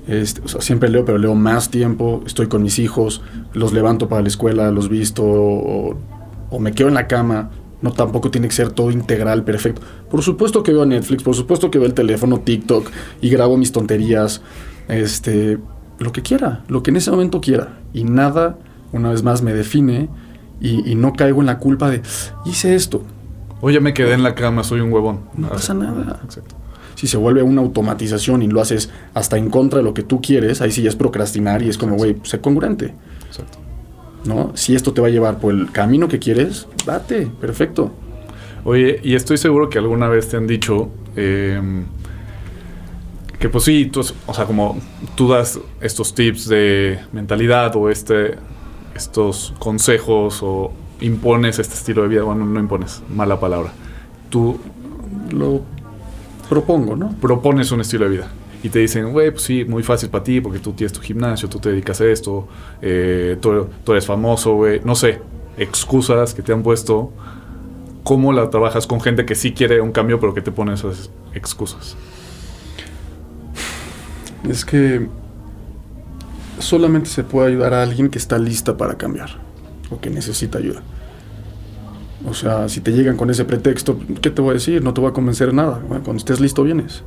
Este, o sea, siempre leo, pero leo más tiempo. Estoy con mis hijos, los levanto para la escuela, los visto, o me quedo en la cama no tampoco tiene que ser todo integral, perfecto. Por supuesto que veo Netflix, por supuesto que veo el teléfono, TikTok y grabo mis tonterías. Este, lo que quiera, lo que en ese momento quiera. Y nada, una vez más, me define y, no caigo en la culpa de, hice esto. Oye, me quedé en la cama, soy un huevón. No pasa nada. Exacto. Si se vuelve una automatización y lo haces hasta en contra de lo que tú quieres, ahí sí ya es procrastinar y es como, güey, sé congruente. Exacto. ¿No? Si esto te va a llevar por el camino que quieres, date, perfecto. Oye, y estoy seguro que alguna vez te han dicho em, Que pues sí, tú, o sea, como tú das estos tips de mentalidad o este, estos consejos o impones este estilo de vida, bueno, no impones, mala palabra. Tú lo propongo, ¿no? Propones un estilo de vida. Y te dicen, güey, pues sí, muy fácil para ti porque tú tienes tu gimnasio, tú te dedicas a esto, eh, tú, tú eres famoso, güey, no sé, excusas que te han puesto. ¿Cómo la trabajas con gente que sí quiere un cambio pero que te pone esas excusas? Es que solamente se puede ayudar a alguien que está lista para cambiar o que necesita ayuda. O sea, si te llegan con ese pretexto, ¿qué te voy a decir? No te voy a convencer nada. cuando estés listo, vienes.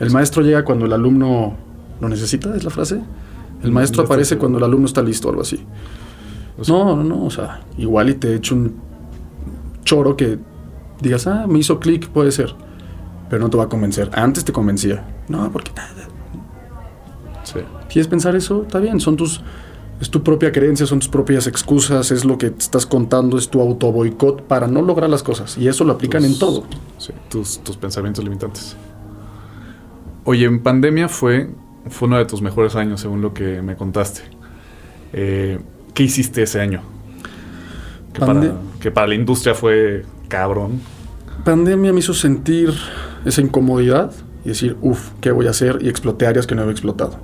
El maestro llega cuando el alumno lo necesita, es la frase. El maestro aparece cuando el alumno está listo, algo así. No, no, no, o sea, igual y te echo un choro que digas, ah, me hizo clic, puede ser. Pero no te va a convencer. Antes te convencía. No, porque nada. Sí. ¿Quieres pensar eso? Está bien, son tus es tu propia creencia, son tus propias excusas, es lo que te estás contando, es tu auto boicot para no lograr las cosas. Y eso lo aplican en todo. Sí, tus, pensamientos limitantes. Oye, en pandemia fue, fue uno de tus mejores años, según lo que me contaste. Eh, ¿Qué hiciste ese año? Que para, que para la industria fue cabrón. Pandemia me hizo sentir esa incomodidad y decir, uff, ¿qué voy a hacer? Y exploté áreas que no había explotado.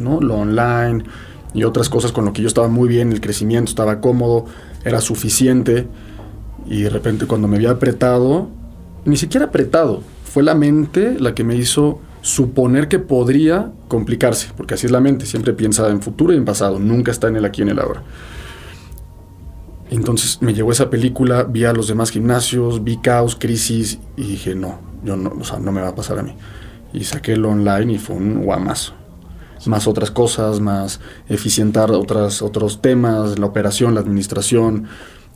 ¿no? Lo online, y otras cosas con lo que yo estaba muy bien, el crecimiento estaba cómodo, era suficiente. Y de repente cuando me había apretado, ni siquiera apretado, fue la mente la que me hizo suponer que podría complicarse, porque así es la mente, siempre piensa en futuro y en pasado, nunca está en el aquí y en el ahora. Entonces me llegó esa película, vi a los demás gimnasios, vi caos, crisis y dije, no, yo no, o sea, no me va a pasar a mí. Y saqué el online y fue un guamazo más otras cosas, más eficientar otras, otros temas, la operación, la administración.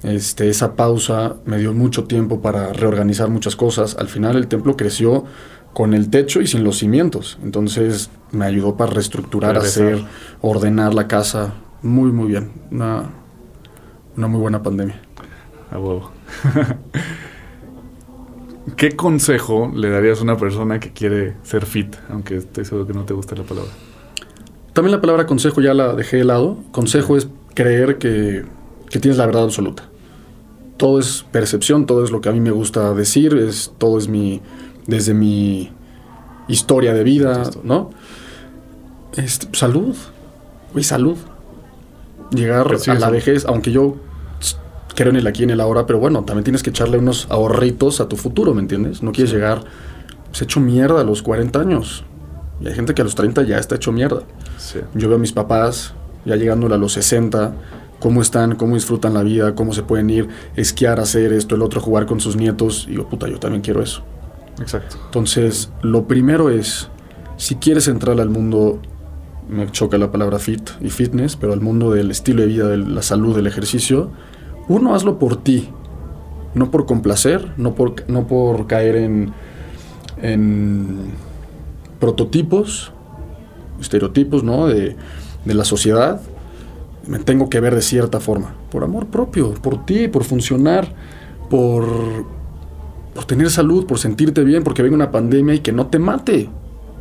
Este, esa pausa me dio mucho tiempo para reorganizar muchas cosas. Al final el templo creció con el techo y sin los cimientos. Entonces me ayudó para reestructurar, hacer, ordenar la casa. Muy, muy bien. Una, una muy buena pandemia. A huevo. ¿Qué consejo le darías a una persona que quiere ser fit, aunque estoy seguro que no te gusta la palabra? También la palabra consejo ya la dejé de lado. Consejo es creer que, tienes la verdad absoluta. Todo es percepción, todo es lo que a mí me gusta decir, es, todo es mi, desde mi historia de vida, ¿no? Este, salud, güey, salud. Llegar a la vejez, aunque yo creo en el aquí y en el ahora, pero bueno, también tienes que echarle unos ahorritos a tu futuro, ¿me entiendes? No quieres llegar, pues hecho mierda a los 40 años. Y hay gente que a los 30 ya está hecho mierda. Yo veo a mis papás ya llegando a los 60, cómo están, cómo disfrutan la vida, cómo se pueden ir, esquiar, hacer esto, el otro, jugar con sus nietos. Y yo, puta, yo también quiero eso. Exacto. Entonces, lo primero es, si quieres entrar al mundo, me choca la palabra fit y fitness, pero al mundo del estilo de vida, de la salud, del ejercicio, uno hazlo por ti, no por complacer, no por, no por caer en, en prototipos estereotipos ¿no? de, la sociedad, me tengo que ver de cierta forma, por amor propio, por ti, por funcionar, por, por tener salud, por sentirte bien, porque venga una pandemia y que no te mate.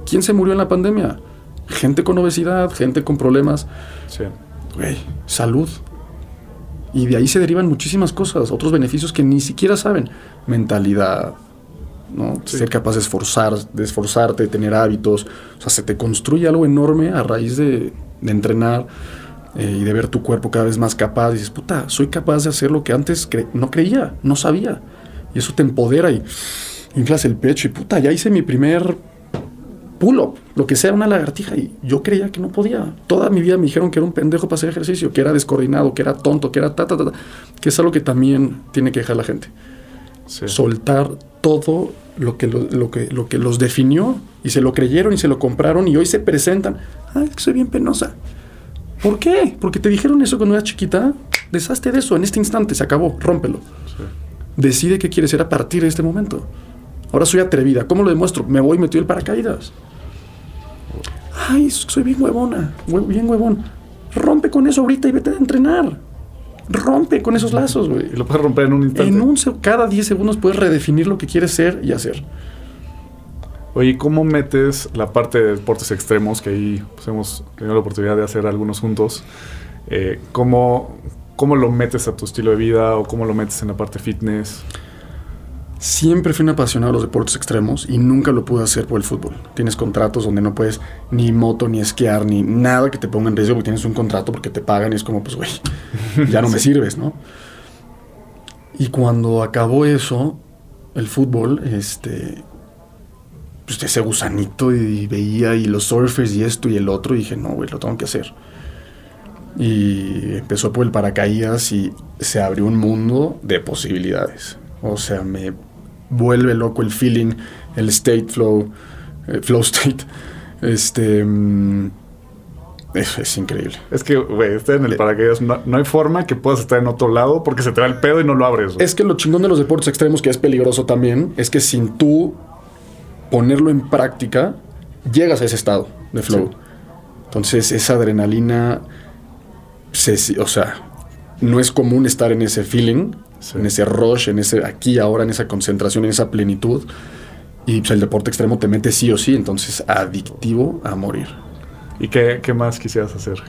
¿Quién se murió en la pandemia? Gente con obesidad, gente con problemas. Sí. salud. Y de ahí se derivan muchísimas cosas, otros beneficios que ni siquiera saben. Mentalidad, ¿no? Ser capaz de, esforzar, de esforzarte, de tener hábitos. O sea, se te construye algo enorme a raíz de, entrenar eh, y de ver tu cuerpo cada vez más capaz. Y dices, puta, soy capaz de hacer lo que antes no creía, no sabía. Y eso te empodera y inflas el pecho y puta, ya hice mi primer pull-up, lo que sea, una lagartija. Y yo creía que no podía. Toda mi vida me dijeron que era un pendejo para hacer ejercicio, que era descoordinado, que era tonto, que era ta, ta, ta, que es algo que también tiene que dejar la gente. Soltar todo lo que, lo, que, lo que los definió y se lo creyeron y se lo compraron y hoy se presentan. Ay, que soy bien penosa. ¿Por qué? Porque te dijeron eso cuando eras chiquita. Deshazte de eso en este instante, se acabó, rómpelo. Decide qué quieres ser a partir de este momento. Ahora soy atrevida. ¿Cómo lo demuestro? Me voy y metí el paracaídas. Ay, soy bien huevona, bien huevón. Rompe con eso ahorita y vete a entrenar rompe con esos lazos, güey. Y lo puedes romper en un instante. En un cada 10 segundos puedes redefinir lo que quieres ser y hacer. Oye, ¿cómo metes la parte de deportes extremos, que ahí pues, hemos tenido la oportunidad de hacer algunos juntos? Eh, ¿cómo, ¿Cómo lo metes a tu estilo de vida o cómo lo metes en la parte fitness? Siempre fui un apasionado de los deportes extremos y nunca lo pude hacer por el fútbol. Tienes contratos donde no puedes ni moto, ni esquiar, ni nada que te ponga en riesgo porque tienes un contrato porque te pagan y es como, pues, güey, ya no me sirves, ¿no? Y cuando acabó eso, el fútbol, este, pues ese gusanito y veía y los surfers y esto y el otro y dije, no, güey, lo tengo que hacer. Y empezó por el paracaídas y se abrió un mundo de posibilidades. O sea, me vuelve loco el feeling, el state flow, eh, flow state. Este. Mm, es, increíble. Es que, güey, estar en el eh, paracaídas, no, hay forma que puedas estar en otro lado porque se te va el pedo y no lo abres. Es que lo chingón de los deportes extremos, que es peligroso también, es que sin tú ponerlo en práctica, llegas a ese estado de flow. Entonces, esa adrenalina, o sea, no es común estar en ese feeling en ese rush, en ese aquí, ahora, en esa concentración, en esa plenitud. Y pues, el deporte extremo te mete sí o sí, entonces adictivo a morir. ¿Y qué, qué más quisieras hacer?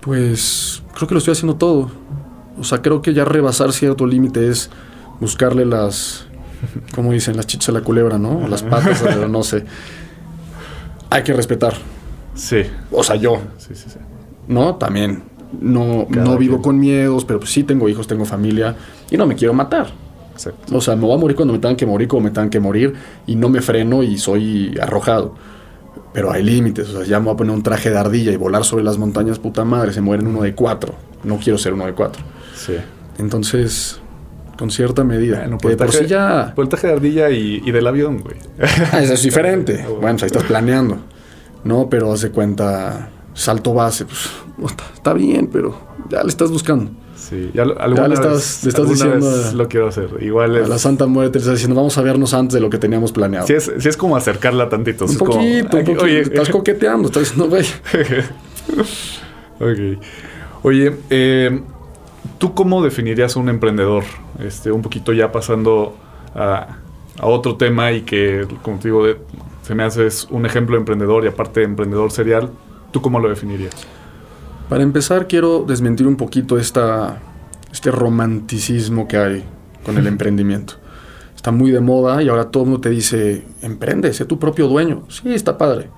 Pues creo que lo estoy haciendo todo. O sea, creo que ya rebasar cierto límite es buscarle las, como dicen, las chichas a la culebra, ¿no? O las patas, no sé. Hay que respetar. Sí. O sea, yo. Sí, sí, sí. ¿No? También no, no vivo con miedos, pero pues sí tengo hijos, tengo familia y no me quiero matar. O sea, me voy a morir cuando me tengan que morir, como me tengan que morir, y no me freno y soy arrojado. Pero hay límites, o sea, ya me voy a poner un traje de ardilla y volar sobre las montañas, puta madre, se mueren uno de cuatro. No quiero ser uno de cuatro. Sí. Entonces, con cierta medida. Bueno, por, por sí ya... por el traje de ardilla y, del avión, güey. Ah, eso es diferente. bueno, pues ahí estás planeando. No, pero hace cuenta salto base, pues está bien, pero ya le estás buscando. Sí, ya, le estás, diciendo. lo quiero hacer. Igual A la Santa Muerte le estás diciendo, vamos a vernos antes de lo que teníamos planeado. Sí, es, es como acercarla tantito. Un poquito, un poquito. Oye, estás coqueteando, estás diciendo, güey. ok. Oye, eh, ¿tú cómo definirías a un emprendedor? Este, un poquito ya pasando a, a otro tema y que, como te digo, se me hace un ejemplo de emprendedor y aparte de emprendedor serial. ¿Tú cómo lo definirías? Para empezar, quiero desmentir un poquito esta, este romanticismo que hay con el emprendimiento. Está muy de moda y ahora todo el mundo te dice, emprende, sé tu propio dueño. Sí, está padre,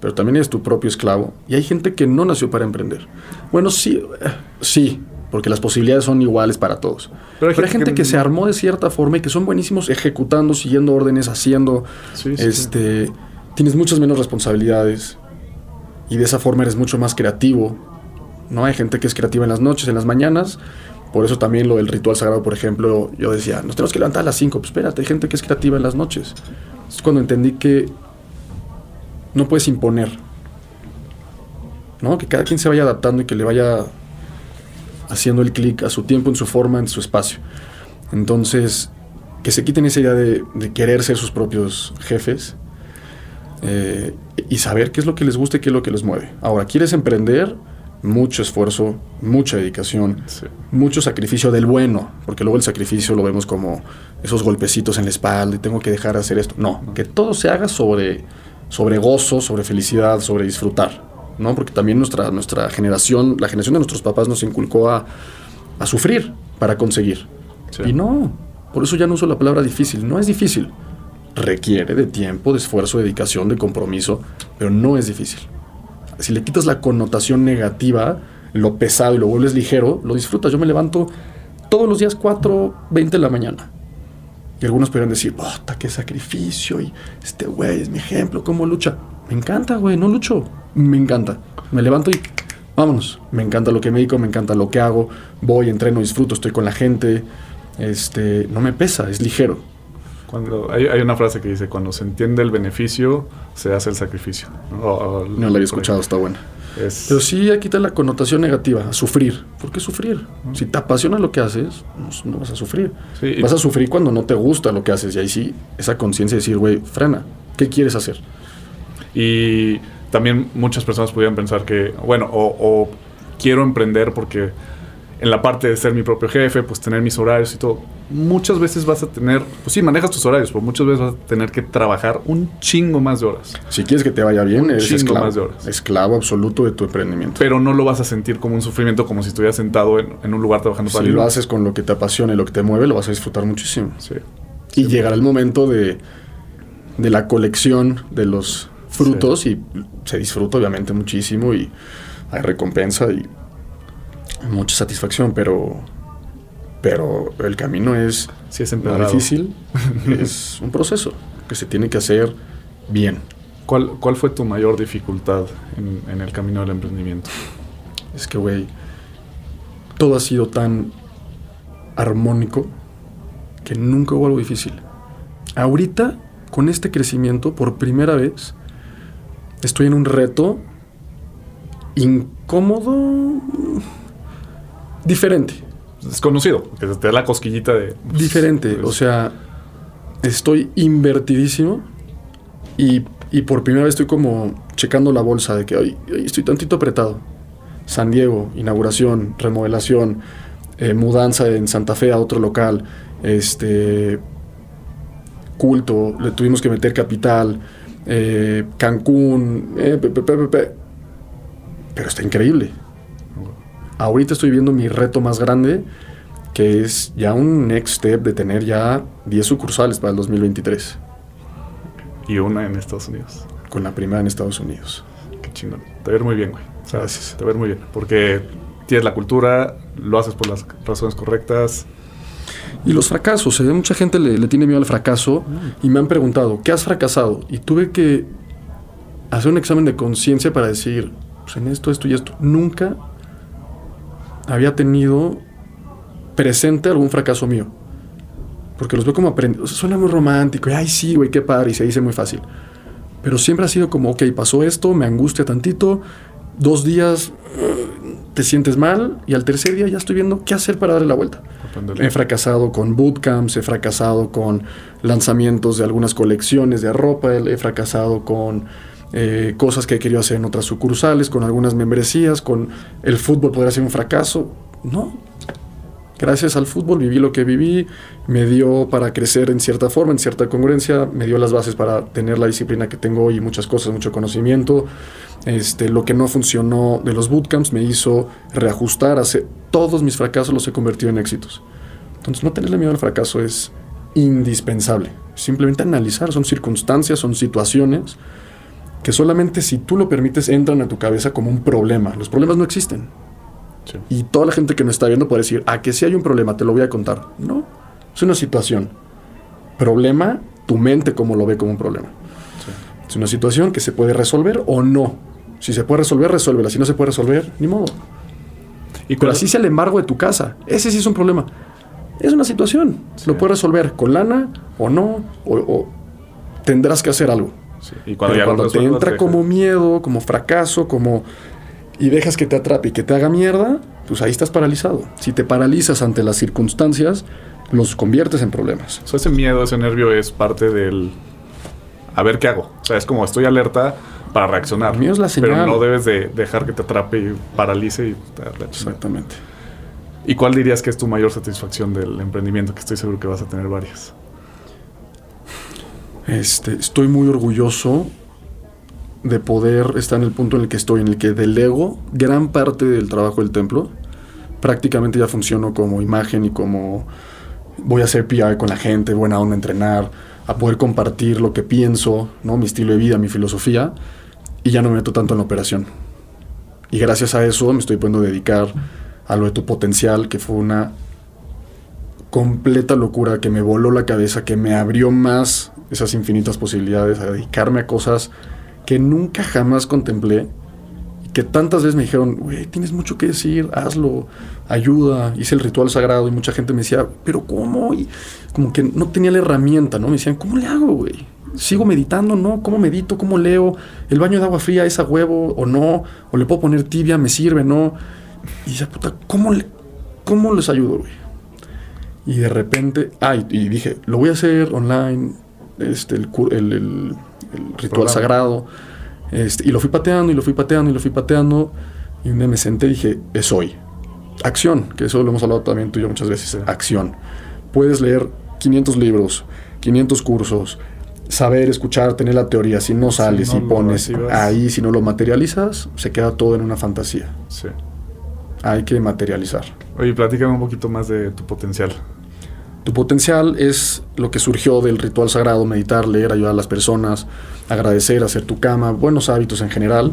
pero también eres tu propio esclavo. Y hay gente que no nació para emprender. Bueno, sí, eh, sí, porque las posibilidades son iguales para todos. Pero hay, gente, que, se armó de cierta forma y que son buenísimos ejecutando, siguiendo órdenes, haciendo. este, Tienes muchas menos responsabilidades y de esa forma eres mucho más creativo. ¿no? Hay gente que es creativa en las noches, en las mañanas. Por eso también lo del ritual sagrado, por ejemplo, yo decía, nos tenemos que levantar a las 5. Pues espérate, hay gente que es creativa en las noches. Es cuando entendí que no puedes imponer. ¿no? Que cada quien se vaya adaptando y que le vaya haciendo el clic a su tiempo, en su forma, en su espacio. Entonces, que se quiten esa idea de, de querer ser sus propios jefes eh, y saber qué es lo que les gusta y qué es lo que les mueve. Ahora, ¿quieres emprender? Mucho esfuerzo, mucha dedicación, mucho sacrificio del bueno, porque luego el sacrificio lo vemos como esos golpecitos en la espalda y tengo que dejar de hacer esto. No, que todo se haga sobre, sobre gozo, sobre felicidad, sobre disfrutar, ¿no? Porque también nuestra, nuestra generación, la generación de nuestros papás nos inculcó a, a sufrir para conseguir. Y no, por eso ya no uso la palabra difícil, no es difícil requiere de tiempo, de esfuerzo, de dedicación, de compromiso, pero no es difícil. Si le quitas la connotación negativa, lo pesado y lo vuelves ligero, lo disfrutas. Yo me levanto todos los días 4.20 de la mañana. Y algunos podrían decir, ¡bota, qué sacrificio! Y este güey es mi ejemplo, ¿cómo lucha? Me encanta, güey, no lucho. Me encanta. Me levanto y vámonos. Me encanta lo que me dedico, me encanta lo que hago. Voy, entreno, disfruto, estoy con la gente. Este, no me pesa, es ligero. Cuando hay, una frase que dice, cuando se entiende el beneficio, se hace el sacrificio. no la había escuchado, está buena. Pero sí, aquí está la connotación negativa, sufrir. ¿Por qué sufrir? Si te apasiona lo que haces, no, vas a sufrir. vas a sufrir cuando no te gusta lo que haces. Y ahí sí, esa conciencia de decir, güey, frena, ¿qué quieres hacer? Y también muchas personas pudieran pensar que, bueno, o quiero emprender porque en la parte de ser mi propio jefe, pues tener mis horarios y todo. Muchas veces vas a tener, pues sí, manejas tus horarios, pero muchas veces vas a tener que trabajar un chingo más de horas. Si quieres que te vaya bien, Un eres esclavo, más de horas. esclavo absoluto de tu emprendimiento. Pero no lo vas a sentir como un sufrimiento, como si estuvieras sentado en, en un lugar trabajando si para lo alguien. haces con lo que te apasiona y lo que te mueve, lo vas a disfrutar muchísimo. Sí. Y llegará el momento de, de la colección de los frutos y se disfruta obviamente muchísimo y hay recompensa y mucha satisfacción, pero, pero el camino es Sí, es difícil, es un proceso que se tiene que hacer bien. ¿Cuál, ¿Cuál fue tu mayor dificultad en, en el camino del emprendimiento? Es que, güey, todo ha sido tan armónico que nunca hubo algo difícil. Ahorita, con este crecimiento, por primera vez, estoy en un reto incómodo, diferente, Desconocido, que te da la cosquillita de... pues, diferente. pues, O sea, estoy invertidísimo y, y por primera vez estoy como checando la bolsa de que "Ay, ay, estoy tantito apretado. San Diego, inauguración, remodelación, eh, mudanza en Santa Fe a otro local, este culto, le tuvimos que meter capital, eh, Cancún, eh, pe- pe- pe- pe- pe. pero está increíble. Ahorita estoy viendo mi reto más grande, que es ya un next step de tener ya 10 sucursales para el 2023, Y una en Estados Unidos. con la primera en Estados Unidos. Qué chingón. Te ir muy bien, güey. O sea, Gracias. Te ir muy bien. Porque tienes la cultura, lo haces por las razones correctas. Y los fracasos, ¿eh? mucha gente le, le tiene miedo al fracaso y me han preguntado, ¿qué has fracasado? Y tuve que hacer un examen de conciencia para decir, pues en esto, esto y esto. Nunca había tenido presente algún fracaso mío. Porque los veo como aprendidos. suena muy romántico. Y, Ay, sí, güey, qué padre. Y se dice muy fácil. Pero siempre ha sido como, ok, pasó esto, me angustia tantito. Dos días eh, te sientes mal. Y al tercer día ya estoy viendo qué hacer para darle la vuelta. Aprenderle. He fracasado con bootcamps, he fracasado con lanzamientos de algunas colecciones de ropa, he fracasado con eh, cosas que he querido hacer en otras sucursales, con algunas membresías, con el fútbol podría ser un fracaso. No. Gracias al fútbol viví lo que viví, me dio para crecer en cierta forma, en cierta congruencia, me dio las bases para tener la disciplina que tengo hoy y muchas cosas, mucho conocimiento. Este, lo que no funcionó de los bootcamps me hizo reajustar, hacer todos mis fracasos los he convertido en éxitos. Entonces no tenerle miedo al fracaso es indispensable. Simplemente analizar, son circunstancias, son situaciones que solamente si tú lo permites entran a tu cabeza como un problema. Los problemas no existen. Sí. Y toda la gente que nos está viendo puede decir, ah, que si hay un problema, te lo voy a contar. No, es una situación. Problema, tu mente como lo ve como un problema. Es una situación que se puede resolver o no. Si se puede resolver, resuélvela. Si no se puede resolver, ni modo. Y Pero así sea el embargo de tu casa. Ese sí es un problema. Es una situación. Sí. Lo puedes resolver con lana o no, o, o tendrás que hacer algo. Sí, Y cuando, Pero cuando te entra como miedo, como fracaso, como... Y dejas que te atrape y que te haga mierda, pues ahí estás paralizado. Si te paralizas ante las circunstancias, los conviertes en problemas. O sea, ese miedo, ese nervio es parte del... A ver qué hago. O sea, es como estoy alerta para reaccionar. El miedo es la Pero señal. no debes de dejar que te atrape y paralice y te. Exactamente. ¿Y cuál dirías que es tu mayor satisfacción del emprendimiento? Que estoy seguro que vas a tener varias. Este, estoy muy orgulloso de poder estar en el punto en el que estoy, en el que delego gran parte del trabajo del templo. Prácticamente ya funciono como imagen y como voy a hacer PR con la gente, buena onda entrenar, a poder compartir lo que pienso, ¿no? mi estilo de vida, mi filosofía, y ya no me meto tanto en la operación. Y gracias a eso me estoy pudiendo dedicar a lo de tu potencial, que fue una completa locura que me voló la cabeza, que me abrió más esas infinitas posibilidades, a dedicarme a cosas que nunca jamás contemplé y que tantas veces me dijeron, güey, tienes mucho que decir, hazlo, ayuda, hice el ritual sagrado y mucha gente me decía, pero ¿cómo? Y como que no tenía la herramienta, ¿no? Me decían, ¿cómo le hago, güey? ¿Sigo meditando? ¿No? ¿Cómo medito? ¿Cómo leo? ¿El baño de agua fría es a huevo o no? ¿O le puedo poner tibia? ¿Me sirve? ¿No? Y decía, puta, ¿cómo, le, cómo les ayudo, güey? Y de repente, ay, y dije, lo voy a hacer online, este, el, el- el- el ritual Programa. sagrado. Este, y lo fui pateando, y lo fui pateando, y lo fui pateando. Y un día me senté y dije, es hoy. Acción, que eso lo hemos hablado también tú y yo muchas veces. Acción. Puedes leer 500 libros, 500 cursos, saber, escuchar, tener la teoría. Si no sales y pones ahí, si no lo materializas, se queda todo en una fantasía. Sí. Hay que materializar. Oye, platícame un poquito más de tu potencial. Tu potencial es lo que surgió del ritual sagrado, meditar, leer, ayudar a las personas, agradecer, hacer tu cama, buenos hábitos en general,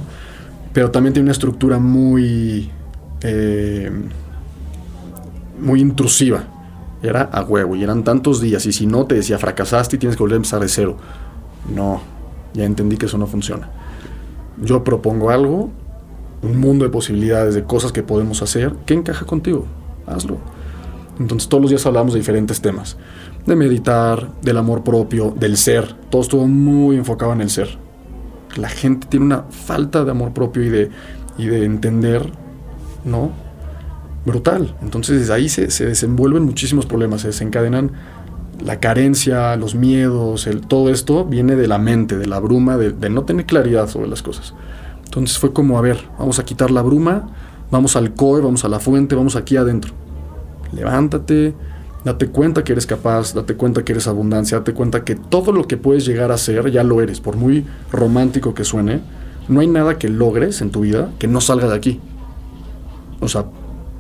pero también tiene una estructura muy, eh, muy intrusiva. Era a huevo y eran tantos días y si no te decía fracasaste y tienes que volver a empezar de cero. No, ya entendí que eso no funciona. Yo propongo algo, un mundo de posibilidades, de cosas que podemos hacer, que encaja contigo. Hazlo. Entonces todos los días hablamos de diferentes temas. De meditar, del amor propio, del ser. Todo estuvo muy enfocado en el ser. La gente tiene una falta de amor propio y de, y de entender, ¿no? Brutal. Entonces desde ahí se, desenvuelven muchísimos problemas, se desencadenan la carencia, los miedos, el, todo esto viene de la mente, de la bruma, de, de no tener claridad sobre las cosas. Entonces fue como, a ver, vamos a quitar la bruma, vamos al COE, vamos a la fuente, vamos aquí adentro levántate, date cuenta que eres capaz, date cuenta que eres abundancia, date cuenta que todo lo que puedes llegar a ser ya lo eres, por muy romántico que suene, no hay nada que logres en tu vida que no salga de aquí. O sea,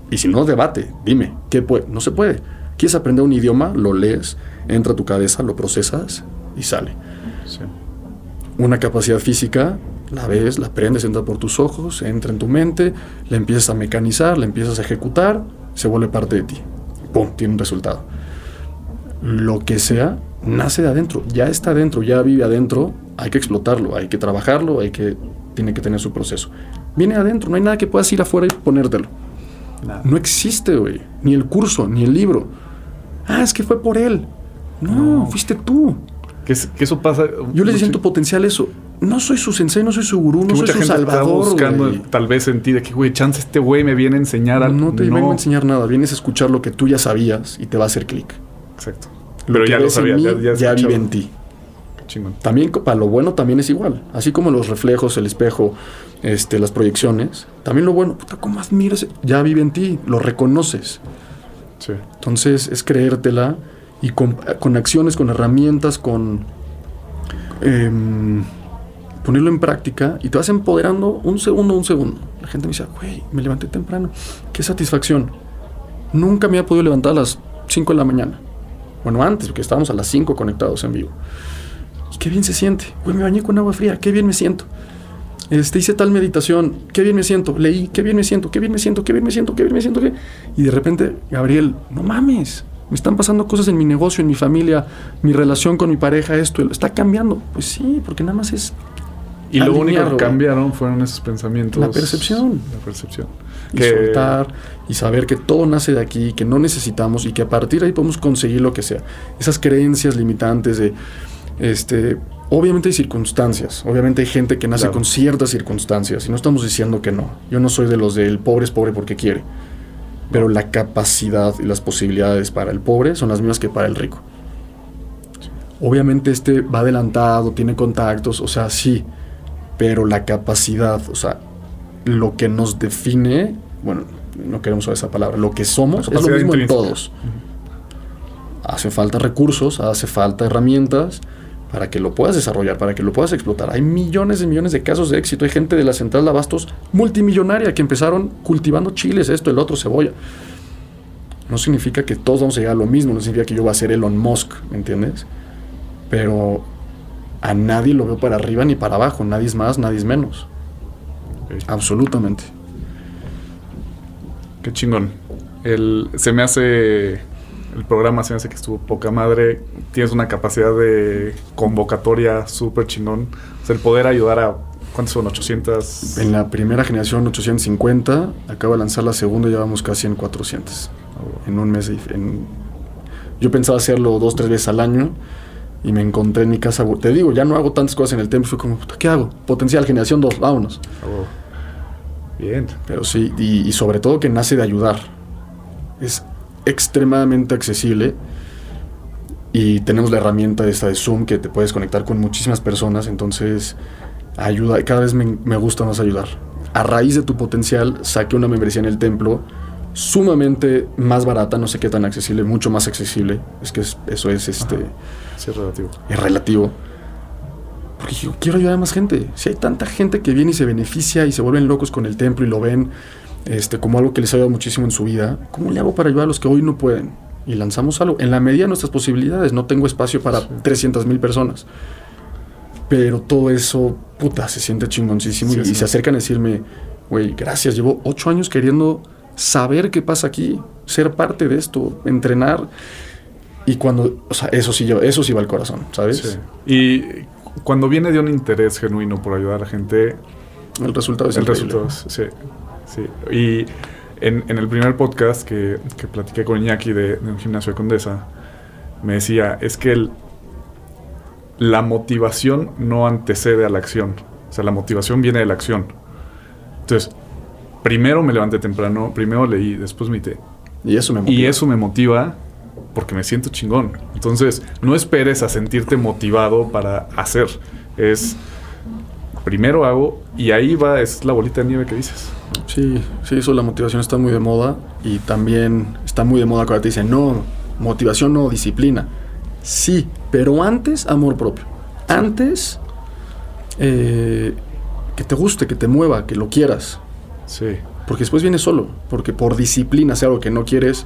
y si no, debate, dime, ¿qué puede? No se puede. ¿Quieres aprender un idioma? Lo lees, entra a tu cabeza, lo procesas y sale. Una capacidad física, la ves, la aprendes, entra por tus ojos, entra en tu mente, la empiezas a mecanizar, la empiezas a ejecutar, se vuelve parte de ti. ¡Pum! Tiene un resultado. Lo que sea, nace de adentro, ya está adentro, ya vive adentro, hay que explotarlo, hay que trabajarlo, hay que, tiene que tener su proceso. Viene adentro, no hay nada que puedas ir afuera y ponértelo. No existe, güey. Ni el curso, ni el libro. Ah, es que fue por él. No, fuiste tú. Que, eso pasa. Yo le siento potencial eso no soy su sensei, no soy su gurú, no soy su salvador. buscando tal vez en ti de que, güey, chance este güey me viene a enseñar algo. No te vengo a enseñar nada, vienes a escuchar lo que tú ya sabías y te va a hacer clic. Exacto. Pero ya lo sabías, ya, vive en ti. chingón. También para lo bueno también es igual. Así como los reflejos, el espejo, este, las proyecciones. También lo bueno, puta, ¿cómo admiras? Ya vive en ti, lo reconoces. Sí. Entonces es creértela y con, acciones, con herramientas, con... Em, ponerlo en práctica y te vas empoderando un segundo, un segundo. La gente me dice, güey, me levanté temprano. Qué satisfacción. Nunca me había podido levantar a las 5 de la mañana. Bueno, antes, porque estábamos a las 5 conectados en vivo. Y qué bien se siente. Güey, me bañé con agua fría. Qué bien me siento. Este, hice tal meditación. Qué bien me siento. Leí. Qué bien me siento. Qué bien me siento. Qué bien me siento. Qué bien me siento. Qué... Y de repente, Gabriel, no mames. Me están pasando cosas en mi negocio, en mi familia, mi relación con mi pareja, esto. Está cambiando. Pues sí, porque nada más es y lo único que cambiaron fueron esos pensamientos. La percepción. La percepción. Y soltar y saber que todo nace de aquí, que no necesitamos y que a partir de ahí podemos conseguir lo que sea. Esas creencias limitantes de, este, obviamente hay circunstancias, obviamente hay gente que nace con ciertas circunstancias y no estamos diciendo que no. Yo no soy de los del pobre es pobre porque quiere. Pero la capacidad y las posibilidades para el pobre son las mismas que para el rico. Obviamente este va adelantado, tiene contactos, o sea, sí, pero la capacidad, o sea, lo que nos define, bueno, no queremos usar esa palabra, lo que somos es lo mismo en todos. Hace falta recursos, hace falta herramientas para que lo puedas desarrollar, para que lo puedas explotar. Hay millones y millones de casos de éxito. Hay gente de la central de abastos multimillonaria que empezaron cultivando chiles, esto, el otro, cebolla. No significa que todos vamos a llegar a lo mismo, no significa que yo voy a ser Elon Musk, ¿me entiendes? Pero a nadie lo veo para arriba ni para abajo, nadie es más, nadie es menos. Absolutamente. Qué chingón. El, se me hace, el programa se me hace que estuvo poca madre. Tienes una capacidad de convocatoria súper chingón. O sea, el poder ayudar a, ¿cuántos son? 800. En la primera generación 850, acabo de lanzar la segunda y llevamos casi en 400. En un mes. En, yo pensaba hacerlo dos, tres veces al año y me encontré en mi casa. Te digo, ya no hago tantas cosas en el templo. Fue como, ¿qué hago? Potencial, generación 2, vámonos. Bien. Pero sí, y, sobre todo que nace de ayudar. Es extremadamente accesible. Y tenemos la herramienta esta de Zoom que te puedes conectar con muchísimas personas. Entonces, ayuda. Cada vez me, me gusta más ayudar. A raíz de tu potencial, saqué una membresía en el templo sumamente más barata, no sé qué tan accesible, mucho más accesible. Es que eso es este. Sí, es relativo. Es relativo. Porque yo quiero ayudar a más gente. Si hay tanta gente que viene y se beneficia y se vuelven locos con el templo y lo ven este, como algo que les ha ayudado muchísimo en su vida, ¿cómo le hago para ayudar a los que hoy no pueden? Y lanzamos algo. En la medida de nuestras posibilidades, no tengo espacio para 300 mil personas. Pero todo eso, puta, se siente chingoncísimo. y, se acercan a decirme, güey, gracias, llevo ocho años queriendo saber qué pasa aquí, ser parte de esto, entrenar. Y cuando, o sea, eso sí, yo, eso sí va al corazón, ¿sabes? Y cuando viene de un interés genuino por ayudar a la gente, el resultado es el resultado, sí, sí. Y en, el primer podcast que, que platiqué con Iñaki de, un gimnasio de Condesa, me decía, es que el, la motivación no antecede a la acción. O sea, la motivación viene de la acción. Entonces, primero me levanté temprano, primero leí, después medité. Y eso me motiva. Y eso me motiva porque me siento chingón. Entonces, no esperes a sentirte motivado para hacer. Es primero hago y ahí va, es la bolita de nieve que dices. Sí, sí, eso la motivación está muy de moda y también está muy de moda cuando te dicen, no, motivación no, disciplina. Sí, pero antes amor propio. Antes eh, que te guste, que te mueva, que lo quieras. Sí. Porque después viene solo, porque por disciplina hacer algo que no quieres,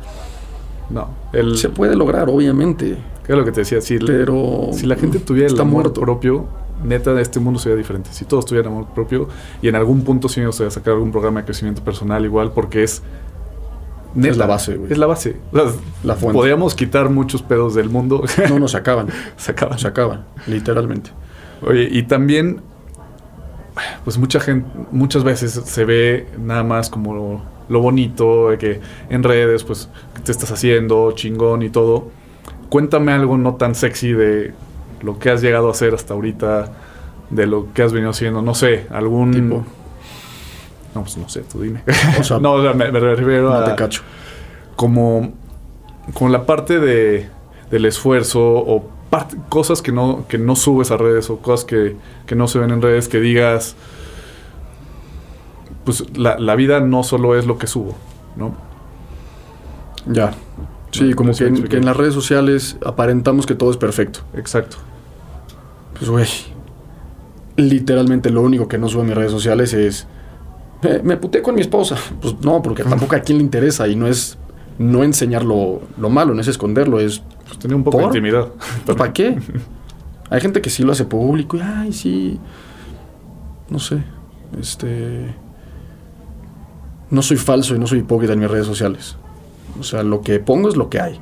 no. se puede lograr, obviamente. ¿Qué es lo que te decía? Si, pero si la gente tuviera el amor propio, neta, este mundo sería diferente. Si todos tuvieran amor propio, y en algún punto sí me gustaría sacar algún programa de crecimiento personal igual, porque es... es la base, güey. Es la base. la fuente. Podríamos quitar muchos pedos del mundo. No, no, se acaban. se acaban. Se acaban, literalmente. Oye, y también, pues mucha gente, muchas veces se ve nada más como lo, bonito, de que en redes, pues, ¿qué te estás haciendo? Chingón y todo. Cuéntame algo no tan sexy de lo que has llegado a hacer hasta ahorita, de lo que has venido haciendo, no sé, algún... Tipo. No, pues no sé, tú dime. no, o sea, me, refiero a... Te cacho. Como, como la parte de, del esfuerzo o cosas que no, que no subes a redes o cosas que, que no se ven en redes que digas, pues la, la, vida no solo es lo que subo, ¿no? Ya. Sí, como que en, que en, las redes sociales aparentamos que todo es perfecto. Exacto. Pues, güey, literalmente lo único que no subo en mis redes sociales es... Me, puté con mi esposa. Pues no, porque tampoco a quién le interesa y no es no enseñar lo, lo malo, no es esconderlo, es pues tenía un poco de intimidad. Pues, ¿Para qué? Hay gente que sí lo hace público y, ay, sí. No sé. Este. No soy falso y no soy hipócrita en mis redes sociales. O sea, lo que pongo es lo que hay.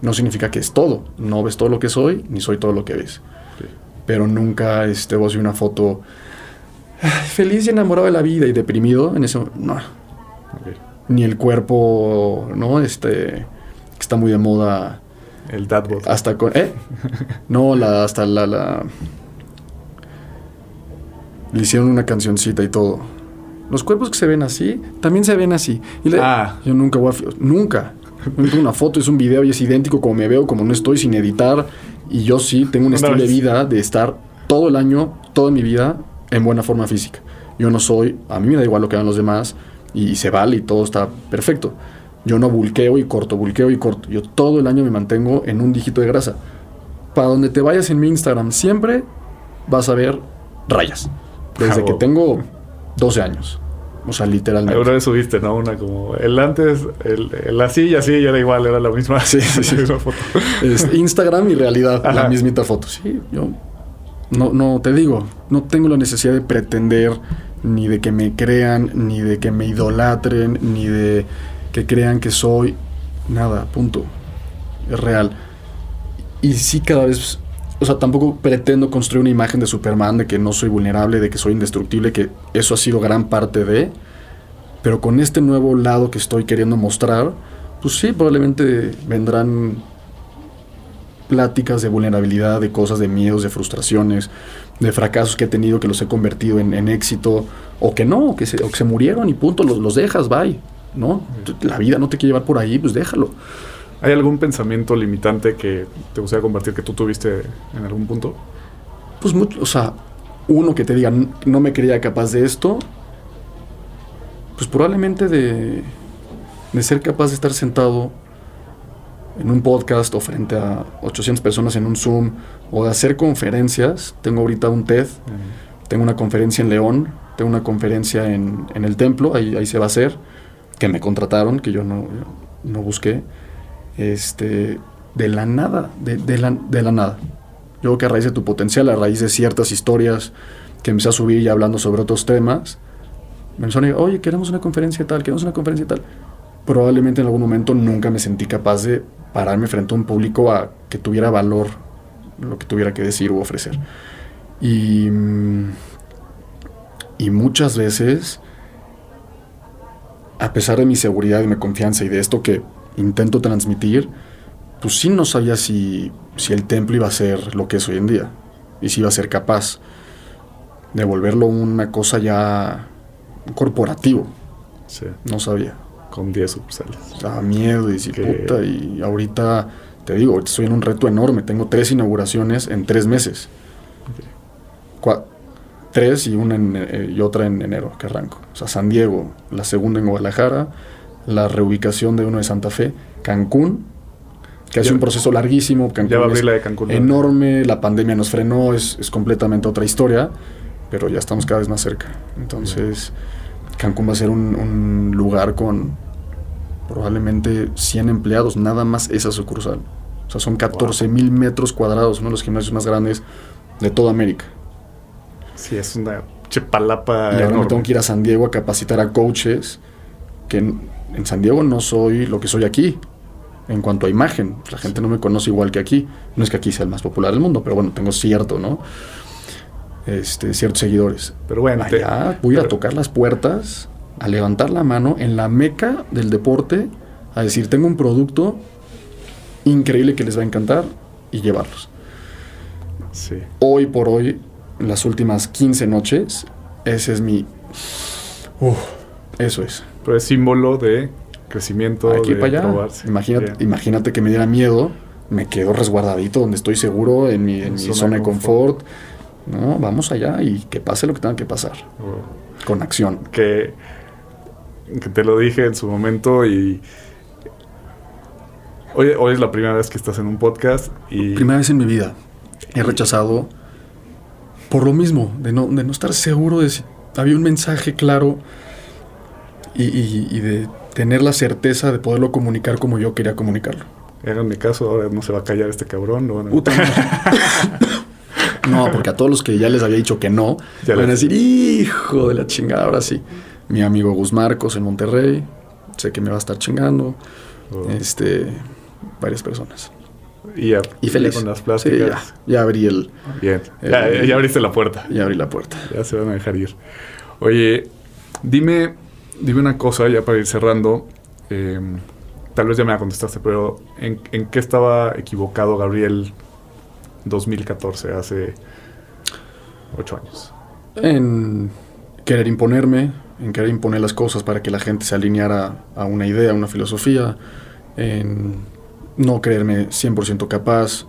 No significa que es todo. No ves todo lo que soy, ni soy todo lo que ves. Pero nunca este, vos vi una foto feliz y enamorado de la vida y deprimido en eso. No. Ni el cuerpo, ¿no? Este. Que está muy de moda el Dadbot. Hasta con. ¿Eh? No, la, hasta la, la. Le hicieron una cancioncita y todo. Los cuerpos que se ven así, también se ven así. Y ah. Yo nunca voy a. Nunca. una foto, es un video y es idéntico como me veo, como no estoy sin editar. Y yo sí tengo un estilo de vida de estar todo el año, toda mi vida, en buena forma física. Yo no soy. A mí me da igual lo que hagan los demás. Y se vale y todo está perfecto. Yo no bulqueo y corto, bulqueo y corto. Yo todo el año me mantengo en un dígito de grasa. Para donde te vayas en mi Instagram, siempre vas a ver rayas. Desde que tengo 12 años. O sea, literalmente. Alguna vez subiste, ¿no? Una como el antes, el, así y así, y era igual, era la misma, sí, sí, sí. foto. Instagram y realidad, la mismita foto. Sí, yo no, no te digo, no tengo la necesidad de pretender, ni de que me crean, ni de que me idolatren, ni de que crean que soy nada, punto. Es real. Y sí cada vez, o sea, tampoco pretendo construir una imagen de Superman, de que no soy vulnerable, de que soy indestructible, que eso ha sido gran parte de, pero con este nuevo lado que estoy queriendo mostrar, pues sí, probablemente vendrán pláticas de vulnerabilidad, de cosas, de miedos, de frustraciones, de fracasos que he tenido que los he convertido en, éxito, o que no, que se, o que se murieron y punto, los, los dejas, bye. ¿no? La vida no te quiere llevar por ahí, pues déjalo. ¿Hay algún pensamiento limitante que te gustaría compartir que tú tuviste en algún punto? Pues mucho, o sea, uno que te diga, no me creía capaz de esto, pues probablemente de... de ser capaz de estar sentado en un podcast o frente a 800 personas en un Zoom o de hacer conferencias. Tengo ahorita un TED, tengo una conferencia en León, tengo una conferencia en, en el templo, ahí, ahí, se va a hacer, que me contrataron, que yo no, no busqué. Este, de la nada, de, de, la, de la nada. Yo creo que a raíz de tu potencial, a raíz de ciertas historias que empecé a subir y hablando sobre otros temas, me empezaron a oye, queremos una conferencia tal, queremos una conferencia tal. Probablemente en algún momento nunca me sentí capaz de pararme frente a un público a que tuviera valor lo que tuviera que decir u ofrecer. Y, y muchas veces, a pesar de mi seguridad y mi confianza y de esto que intento transmitir, pues sí no sabía si, si el templo iba a ser lo que es hoy en día y si iba a ser capaz de volverlo una cosa ya corporativo. Sí. No sabía. Con 10 sucursales. Daba miedo y puta, y ahorita, te digo, estoy en un reto enorme. Tengo tres inauguraciones en tres meses. Okay. tres y una en, eh, y otra en enero que arranco. O sea, San Diego, la segunda en Guadalajara, la reubicación de uno de Santa Fe, Cancún, que es un proceso larguísimo. Cancún ya va a abrir la de Cancún. Enorme, la pandemia nos frenó, es, es completamente otra historia pero ya estamos cada vez más cerca. Entonces, Cancún va a ser un, un lugar con probablemente 100 empleados, nada más esa sucursal. O sea, son 14 mil metros cuadrados, uno de los gimnasios más grandes de toda América. Sí, es una chepalapa. Y ahora me tengo que ir a San Diego a capacitar a coaches, que en, en, San Diego no soy lo que soy aquí. En cuanto a imagen, la gente no me conoce igual que aquí. No es que aquí sea el más popular del mundo, pero bueno, tengo cierto, ¿no? este, ciertos seguidores. Pero bueno, allá voy a tocar las puertas, a levantar la mano en la meca del deporte, a decir, tengo un producto increíble que les va a encantar y llevarlos. Sí. Hoy por hoy, en las últimas 15 noches, ese es mi... Uf, eso es. Pero es símbolo de crecimiento. Aquí para allá. Imagínate, imagínate que me diera miedo, me quedo resguardadito donde estoy seguro, en mi, en mi zona, de confort. confort no, vamos allá y que pase lo que tenga que pasar. Con acción. Que, que te lo dije en su momento y... Hoy, hoy es la primera vez que estás en un podcast y... Primera vez en mi vida. He rechazado por lo mismo, de no, de no estar seguro de si había un mensaje claro y, y, de tener la certeza de poderlo comunicar como yo quería comunicarlo. mi caso, ahora no se va a callar este cabrón. No van a... No, porque a todos los que ya les había dicho que no, van a decir, hijo de la chingada, ahora sí. Mi amigo Gus Marcos en Monterrey, sé que me va a estar chingando. Oh. Este, varias personas. Y, ya, y feliz. con las plásticas. ya, abrí el. Bien. ya, ya, abriste la puerta. Ya abrí la puerta. Ya se van a dejar ir. Oye, dime, dime una cosa ya para ir cerrando. Eh, tal vez ya me la contestaste, pero ¿en, ¿en, qué estaba equivocado Gabriel 2014, hace ocho años? En querer imponerme, en querer imponer las cosas para que la gente se alineara a una idea, a una filosofía, en no creerme 100% capaz,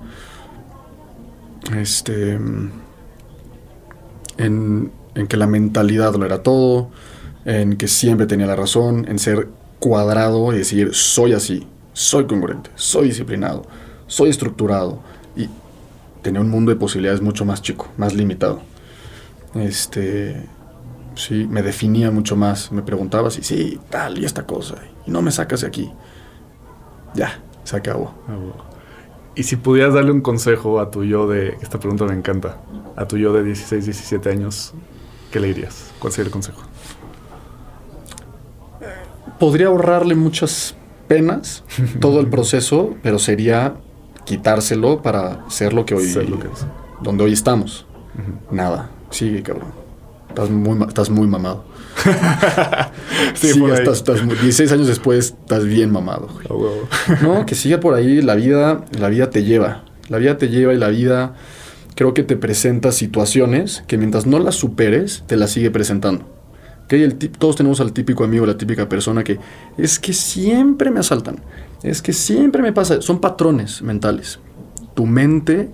este, en, en que la mentalidad lo era todo, en que siempre tenía la razón, en ser cuadrado y decir, soy así, soy congruente, soy disciplinado, soy estructurado. Y tenía un mundo de posibilidades mucho más chico, más limitado. Este, sí, me definía mucho más. Me preguntaba si sí, tal y esta cosa. Y no me sacas de aquí. Ya, se acabó. Y si pudieras darle un consejo a tu yo de, esta pregunta me encanta, a tu yo de 16, 17 años, ¿qué le dirías? ¿Cuál sería el consejo? Podría ahorrarle muchas penas todo el proceso, pero sería quitárselo para ser lo que hoy lo que es. donde hoy estamos. Nada, sigue cabrón. Estás muy, estás muy mamado. sí, estás, estás, 16 años después estás bien mamado. no, que siga por ahí, la vida, la vida te lleva. La vida te lleva y la vida creo que te presenta situaciones que mientras no las superes, te las sigue presentando. ¿Okay? El todos tenemos al típico amigo, la típica persona que es que siempre me asaltan, es que siempre me pasa, son patrones mentales. Tu mente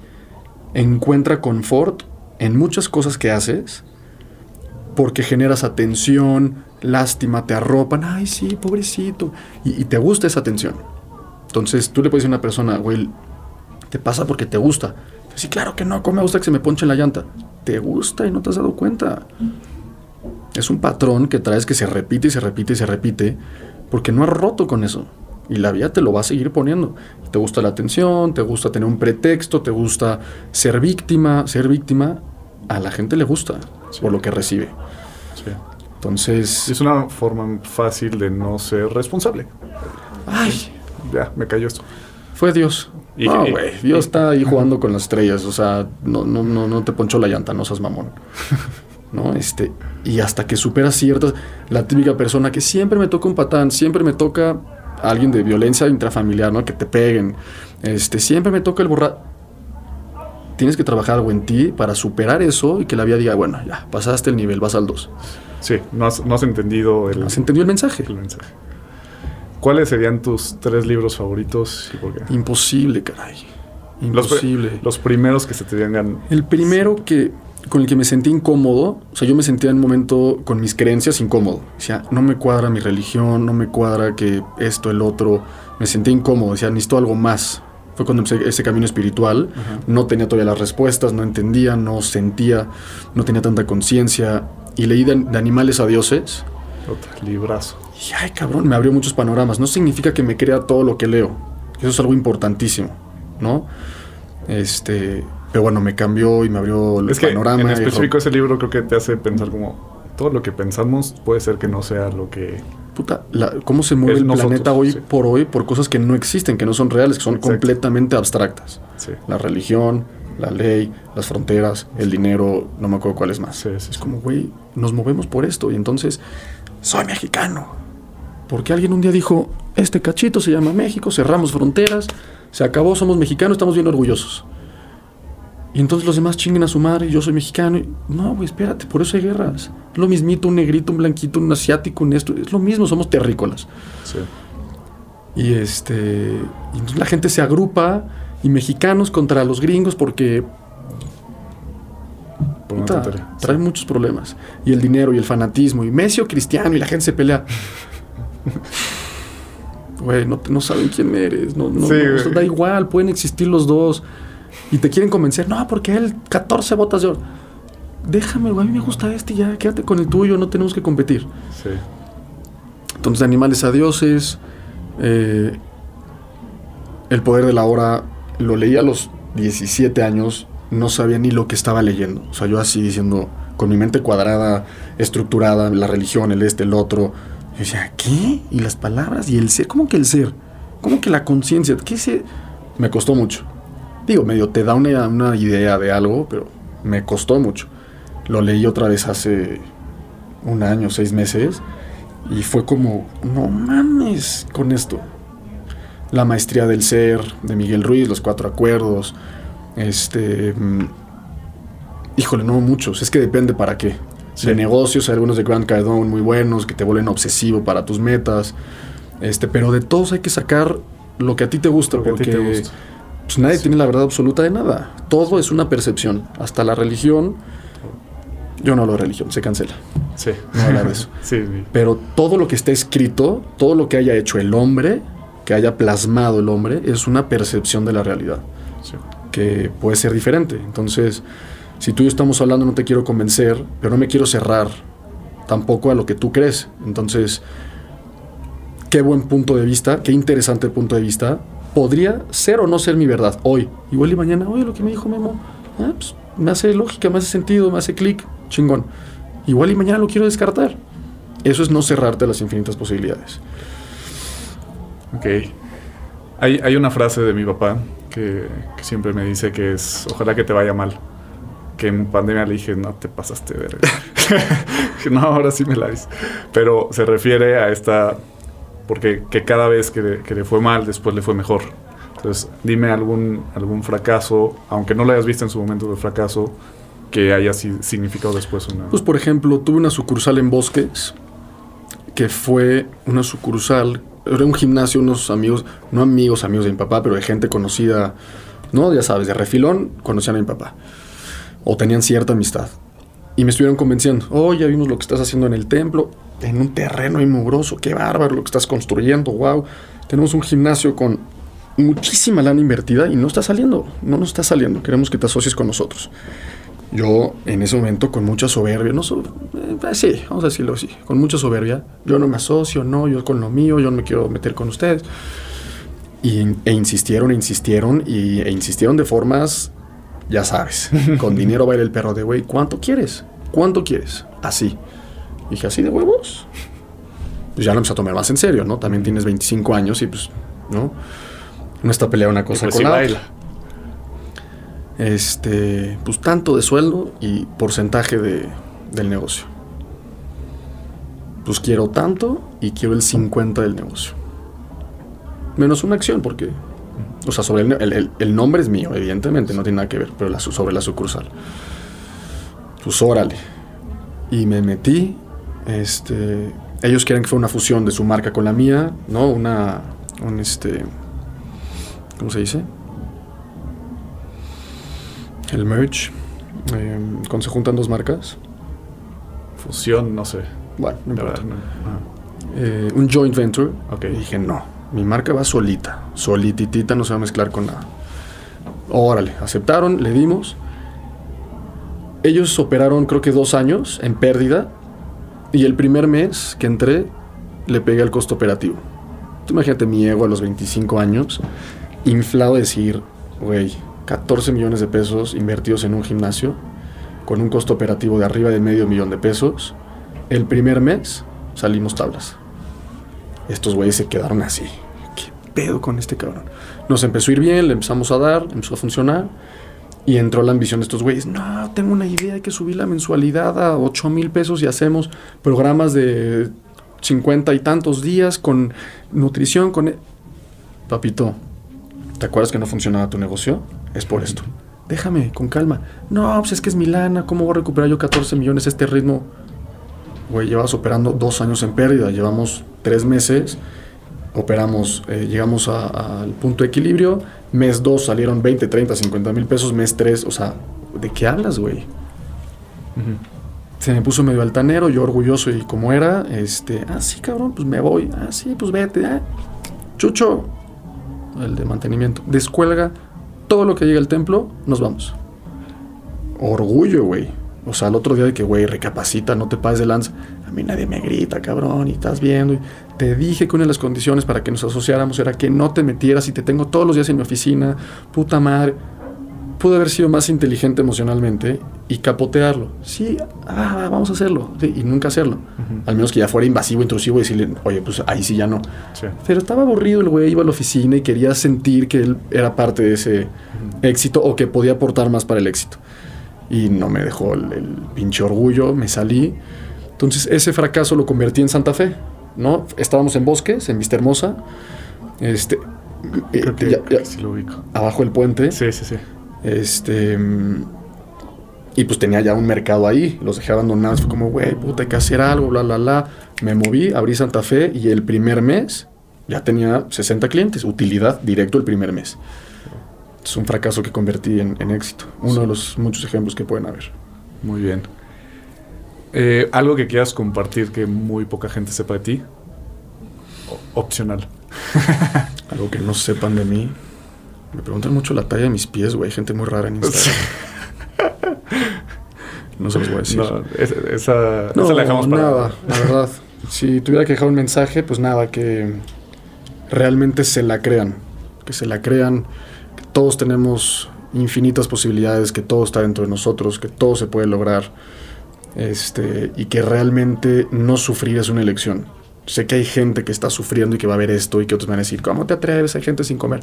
encuentra confort en muchas cosas que haces porque generas atención, lástima, te arropan, ay, sí, pobrecito. Y, te gusta esa atención. Entonces tú le puedes decir a una persona, güey, te pasa porque te gusta. Sí, claro que no, ¿cómo me gusta que se me ponche en la llanta? Te gusta y no te has dado cuenta. Es un patrón que traes que se repite y se repite y se repite porque no has roto con eso. Y la vida te lo va a seguir poniendo. Te gusta la atención, te gusta tener un pretexto, te gusta ser víctima. Ser víctima a la gente le gusta por lo que recibe. Sí. Entonces... Es una forma fácil de no ser responsable. Ay. Ya, me cayó esto. Fue Dios. no, güey. Dios está ahí jugando con las estrellas. O sea, no, no, no, no te ponchó la llanta, no seas mamón. ¿no? Este, y hasta que superas ciertas, la típica persona que siempre me toca un patán, siempre me toca alguien de violencia intrafamiliar, ¿no? Que te peguen, este, siempre me toca el borrar. Tienes que trabajar algo en ti para superar eso y que la vida diga, bueno, ya, pasaste el nivel, vas al 2. Sí, no has, no has entendido el... ¿Has entendido el mensaje? El mensaje. ¿Cuáles serían tus tres libros favoritos y por qué? Imposible, caray. Imposible. Los, los primeros que se te vengan. El primero que con el que me sentí incómodo, o sea, yo me sentía en un momento con mis creencias incómodo. Decía, no me cuadra mi religión, no me cuadra que esto, el otro. Me sentí incómodo, decía, necesito algo más. Fue cuando empecé ese camino espiritual. No tenía todavía las respuestas, no entendía, no sentía, no tenía tanta conciencia. Y leí de, animales a dioses. Otra, librazo. Y ay, cabrón, me abrió muchos panoramas. No significa que me crea todo lo que leo. Eso es algo importantísimo, ¿no? Este pero bueno, me cambió y me abrió el es que En específico, ese libro creo que te hace pensar como todo lo que pensamos puede ser que no sea lo que. Puta, ¿cómo se mueve el planeta hoy por hoy por cosas que no existen, que no son reales, que son completamente abstractas? Sí. La religión, la ley, las fronteras, el dinero, no me acuerdo cuál es más. es como, güey, nos movemos por esto y entonces soy mexicano. Porque alguien un día dijo, este cachito se llama México, cerramos fronteras, se acabó, somos mexicanos, estamos bien orgullosos. Y entonces los demás chinguen a su madre, yo soy mexicano. no, güey, espérate, por eso hay guerras. Es lo mismito, un negrito, un blanquito, un asiático, un esto. Es lo mismo, somos terrícolas. Sí. Y este. Y entonces la gente se agrupa y mexicanos contra los gringos porque. Puta, trae muchos problemas. Y el dinero y el fanatismo. Y Messi o Cristiano y la gente se pelea. Güey, no, no saben quién eres. No, no, da igual, pueden existir los dos y te quieren convencer, no, porque él 14 botas de oro. Déjame, a mí me gusta este ya, quédate con el tuyo, no tenemos que competir. Sí. Entonces, animales a dioses, eh, El poder de la hora, lo leí a los 17 años, no sabía ni lo que estaba leyendo. O sea, yo así diciendo, con mi mente cuadrada, estructurada, la religión, el este, el otro. Yo decía, ¿qué? Y las palabras y el ser, ¿cómo que el ser? ¿Cómo que la conciencia? ¿Qué se...? Me costó mucho. Digo, medio te da una, idea de algo, pero me costó mucho. Lo leí otra vez hace un año, seis meses, y fue como, no mames con esto. La maestría del ser de Miguel Ruiz, los cuatro acuerdos, este... Mm, híjole, no muchos, es que depende para qué. De negocios, hay algunos de Grant Cardone muy buenos que te vuelven obsesivo para tus metas. Este, pero de todos hay que sacar lo que a ti te gusta, porque te gusta. Pues nadie tiene la verdad absoluta de nada. Todo es una percepción. Hasta la religión. Yo no hablo de religión, se cancela. Sí. No hablar de eso. sí, Pero todo lo que está escrito, todo lo que haya hecho el hombre, que haya plasmado el hombre, es una percepción de la realidad. Sí. Que puede ser diferente. Entonces, si tú y yo estamos hablando, no te quiero convencer, pero no me quiero cerrar tampoco a lo que tú crees. Entonces, qué buen punto de vista, qué interesante punto de vista, podría ser o no ser mi verdad hoy. Igual y mañana, oye, lo que me dijo Memo, ah, pues, me hace lógica, me hace sentido, me hace clic, chingón. Igual y mañana lo quiero descartar. Eso es no cerrarte las infinitas posibilidades. Ok. Hay, hay una frase de mi papá que, siempre me dice que es, ojalá que te vaya mal. Que en pandemia le dije, no te pasaste verga. no, ahora sí me la dices. Pero se refiere a esta porque que cada vez que le, fue mal, después le fue mejor. Entonces, dime algún, algún fracaso, aunque no lo hayas visto en su momento de fracaso, que haya significado después una... Pues, por ejemplo, tuve una sucursal en Bosques, que fue una sucursal, era un gimnasio, unos amigos, no amigos, amigos de mi papá, pero de gente conocida, ¿no? Ya sabes, de refilón, conocían a mi papá. O tenían cierta amistad. Y me estuvieron convenciendo, oh, ya vimos lo que estás haciendo en el templo, en un terreno inmugroso, qué bárbaro lo que estás construyendo, wow. Tenemos un gimnasio con muchísima lana invertida y no está saliendo, no nos está saliendo, queremos que te asocies con nosotros. Yo en ese momento con mucha soberbia, no eh, sí, vamos a decirlo así, con mucha soberbia, yo no me asocio, no, yo con lo mío, yo no me quiero meter con ustedes. Y, e insistieron, e insistieron, y, e insistieron de formas, ya sabes, con dinero va a ir el perro de, güey, ¿cuánto quieres? ¿Cuánto quieres? Así. Dije, ¿así de huevos? Pues ya lo empecé a tomar más en serio, ¿no? También tienes 25 años y pues, ¿no? No está peleando una cosa pues con la otra. Este, pues tanto de sueldo y porcentaje de, del negocio. Pues quiero tanto y quiero el 50 del negocio. Menos una acción, porque. O sea, sobre el, nombre es mío, evidentemente, no tiene nada que ver, pero sobre la sucursal. Pues órale. Y me metí. Este. Ellos quieren que fue una fusión de su marca con la mía, ¿no? Una. Un este. ¿Cómo se dice? El merge. Eh, cuando se juntan dos marcas. Fusión, no sé. Bueno, no importa. Eh, un joint venture. Okay. Y dije, no, mi marca va solita. Solititita, no se va a mezclar con nada. Órale, aceptaron, le dimos. Ellos operaron creo que dos años en pérdida. Y el primer mes que entré, le pegué al costo operativo. Tú imagínate mi ego a los 25 años, inflado de decir, güey, 14 millones de pesos invertidos en un gimnasio, con un costo operativo de arriba de medio millón de pesos. El primer mes salimos tablas. Estos güeyes se quedaron así. ¿Qué pedo con este cabrón? Nos empezó a ir bien, le empezamos a dar, empezó a funcionar. Y entró la ambición de estos güeyes. No, tengo una idea, hay que subir la mensualidad a 8 mil pesos y hacemos programas de 50 y tantos días con nutrición, con... E-". Papito, ¿te acuerdas que no funcionaba tu negocio? es por esto. Déjame, con calma. No, pues es que es Milana, ¿cómo voy a recuperar yo 14 millones este ritmo? Güey, llevas operando dos años en pérdida, llevamos tres meses, operamos, eh, llegamos al punto de equilibrio, mes dos salieron 20, 30, 50 mil pesos, mes tres, o sea, ¿de qué hablas, güey? Se me puso medio altanero, yo orgulloso y como era, este, ah, sí, cabrón, pues me voy, ah, sí, pues vete, ah. Chucho, el de mantenimiento, descuelga todo lo que llega al templo, nos vamos. Orgullo, güey. O sea, el otro día de que, güey, recapacita, no te pases de lanza. A mí nadie me grita, cabrón, y estás viendo. te dije que una de las condiciones para que nos asociáramos era que no te metieras y te tengo todos los días en mi oficina. Puta madre pude haber sido más inteligente emocionalmente y capotearlo. Sí, ah, vamos a hacerlo. y nunca hacerlo. Al menos que ya fuera invasivo, intrusivo y decirle, oye, pues ahí sí ya no. Pero estaba aburrido el güey, iba a la oficina y quería sentir que él era parte de ese éxito o que podía aportar más para el éxito. Y no me dejó el, pinche orgullo, me salí. Entonces ese fracaso lo convertí en Santa Fe, ¿no? Estábamos en Bosques, en Vista Hermosa. Este, eh, lo ubico. Abajo el puente. Sí, sí, sí. Este. Y pues tenía ya un mercado ahí. Los dejé abandonados. Fue como, güey, puta, hay que hacer algo, bla, bla, bla. Me moví, abrí Santa Fe y el primer mes ya tenía 60 clientes. Utilidad directo el primer mes. Es un fracaso que convertí en, éxito. Uno de los muchos ejemplos que pueden haber. Muy bien. Eh, ¿Algo que quieras compartir que muy poca gente sepa de ti? opcional. Algo que no sepan de mí. Me preguntan mucho la talla de mis pies, güey. Hay gente muy rara en Instagram. no se los voy a decir. No, esa, no, la dejamos para... nada, la verdad. Si tuviera que dejar un mensaje, pues nada, que realmente se la crean. Que se la crean, todos tenemos infinitas posibilidades, que todo está dentro de nosotros, que todo se puede lograr. Este, y que realmente no sufrir es una elección. Sé que hay gente que está sufriendo y que va a ver esto y que otros van a decir, ¿cómo te atreves? Hay gente sin comer.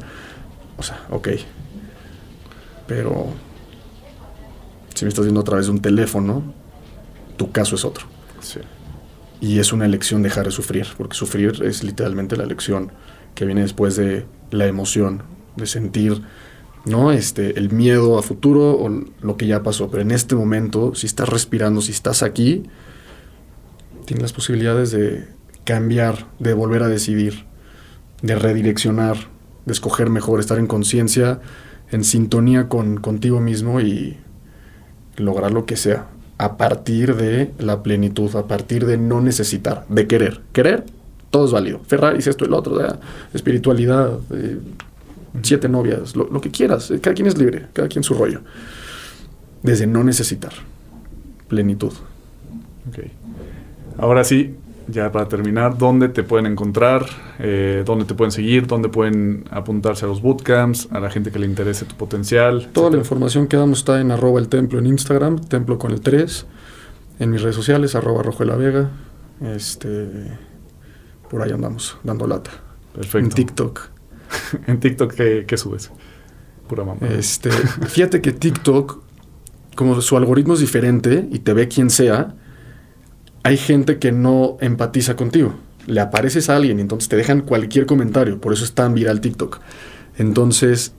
O sea, ok. Pero si me estás viendo a través de un teléfono, tu caso es otro. Sí. Y es una elección dejar de sufrir, porque sufrir es literalmente la elección que viene después de la emoción, de sentir, ¿no? Este, el miedo a futuro o lo que ya pasó. Pero en este momento, si estás respirando, si estás aquí, tienes las posibilidades de cambiar, de volver a decidir, de redireccionar, de escoger mejor, estar en conciencia, en sintonía con contigo mismo y lograr lo que sea. a partir de la plenitud, a partir de no necesitar, de querer. Querer, todo es válido. Ferrari es esto y lo otro, espiritualidad, eh, siete novias, lo, lo, que quieras. Cada quien es libre, cada quien su rollo. Desde no necesitar, plenitud. Ok. Ahora sí, ya para terminar, ¿dónde te pueden encontrar? Eh, ¿Dónde te pueden seguir? ¿Dónde pueden apuntarse a los bootcamps? A la gente que le interese tu potencial. Toda la información que damos está en arroba el templo en Instagram, templo con el 3. En mis redes sociales, arroba rojo de la vega. Este, por ahí andamos, dando lata. Perfecto. En TikTok. ¿En TikTok ¿qué, subes? Pura mamá. Este, fíjate que TikTok, como su algoritmo es diferente y te ve quien sea, hay gente que no empatiza contigo. Le apareces a alguien y entonces te dejan cualquier comentario. Por eso es tan viral TikTok. Entonces,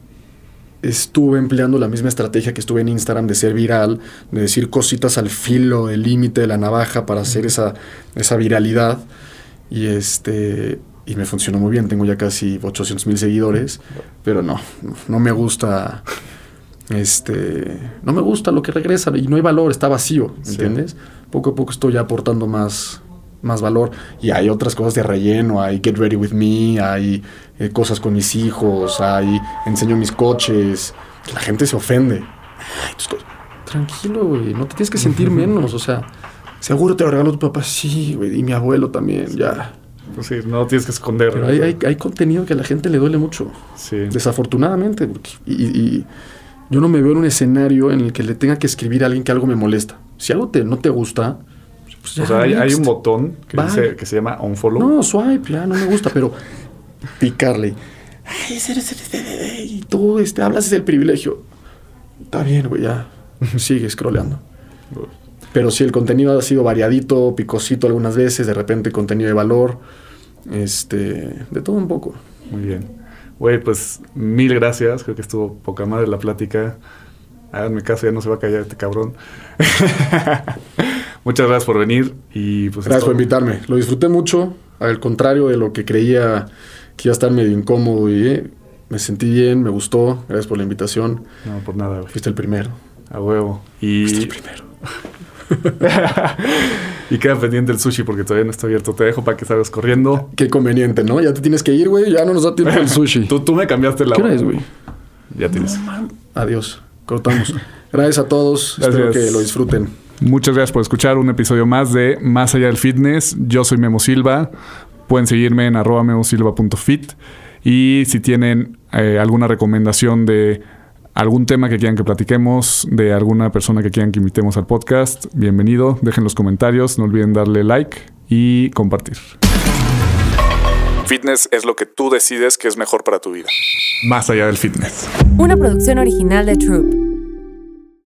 estuve empleando la misma estrategia que estuve en Instagram de ser viral, de decir cositas al filo del límite de la navaja para hacer esa, esa viralidad. Y este y me funcionó muy bien. Tengo ya casi 800 mil seguidores, pero no, no me gusta. Este, no me gusta lo que regresa y no hay valor, está vacío, ¿entiendes? poco a poco estoy aportando más, más valor. Y hay otras cosas de relleno, hay Get Ready With Me, hay eh, cosas con mis hijos, hay enseño mis coches. La gente se ofende. tranquilo, güey, no te tienes que sentir menos, o sea, seguro te lo regaló tu papá, sí, güey, y mi abuelo también, ya. Pues sí, no tienes que esconder. Pero hay, hay, contenido que a la gente le duele mucho. Sí. Desafortunadamente. y, yo no me veo en un escenario en el que le tenga que escribir a alguien que algo me molesta. Si algo te, no te gusta, pues o sea, hay, un botón que, dice, que se llama unfollow. No, swipe, ya no me gusta, pero picarle. y tú este, hablas del privilegio. Está bien, güey, ya. Sigue scrolleando. Pero si el contenido ha sido variadito, picosito algunas veces, de repente contenido de valor, este, de todo un poco. Muy bien. Güey, pues mil gracias. Creo que estuvo poca madre la plática. Háganme caso, ya no se va a callar este cabrón. Muchas gracias por venir y pues... Gracias por invitarme. Lo disfruté mucho, al contrario de lo que creía que iba a estar medio incómodo y eh, me sentí bien, me gustó. Gracias por la invitación. No, por nada, güey. Fuiste el primero. A huevo. Y... Fuiste el primero. y queda pendiente el sushi porque todavía no está abierto. Te dejo para que salgas corriendo. Qué conveniente, ¿no? Ya te tienes que ir, güey. Ya no nos da tiempo el sushi. tú, tú me cambiaste la ¿Qué hora es, güey? Ya tienes. Adiós cortamos. Gracias a todos. Espero que lo disfruten. Muchas gracias por escuchar un episodio más de Más allá del fitness. Yo soy Memo Silva. Pueden seguirme en arroba memosilva.fit. Y si tienen eh, alguna recomendación de algún tema que quieran que platiquemos, de alguna persona que quieran que invitemos al podcast, bienvenido. Dejen los comentarios. No olviden darle like y compartir. Fitness es lo que tú decides que es mejor para tu vida. Más allá del fitness. Una producción original de Troop.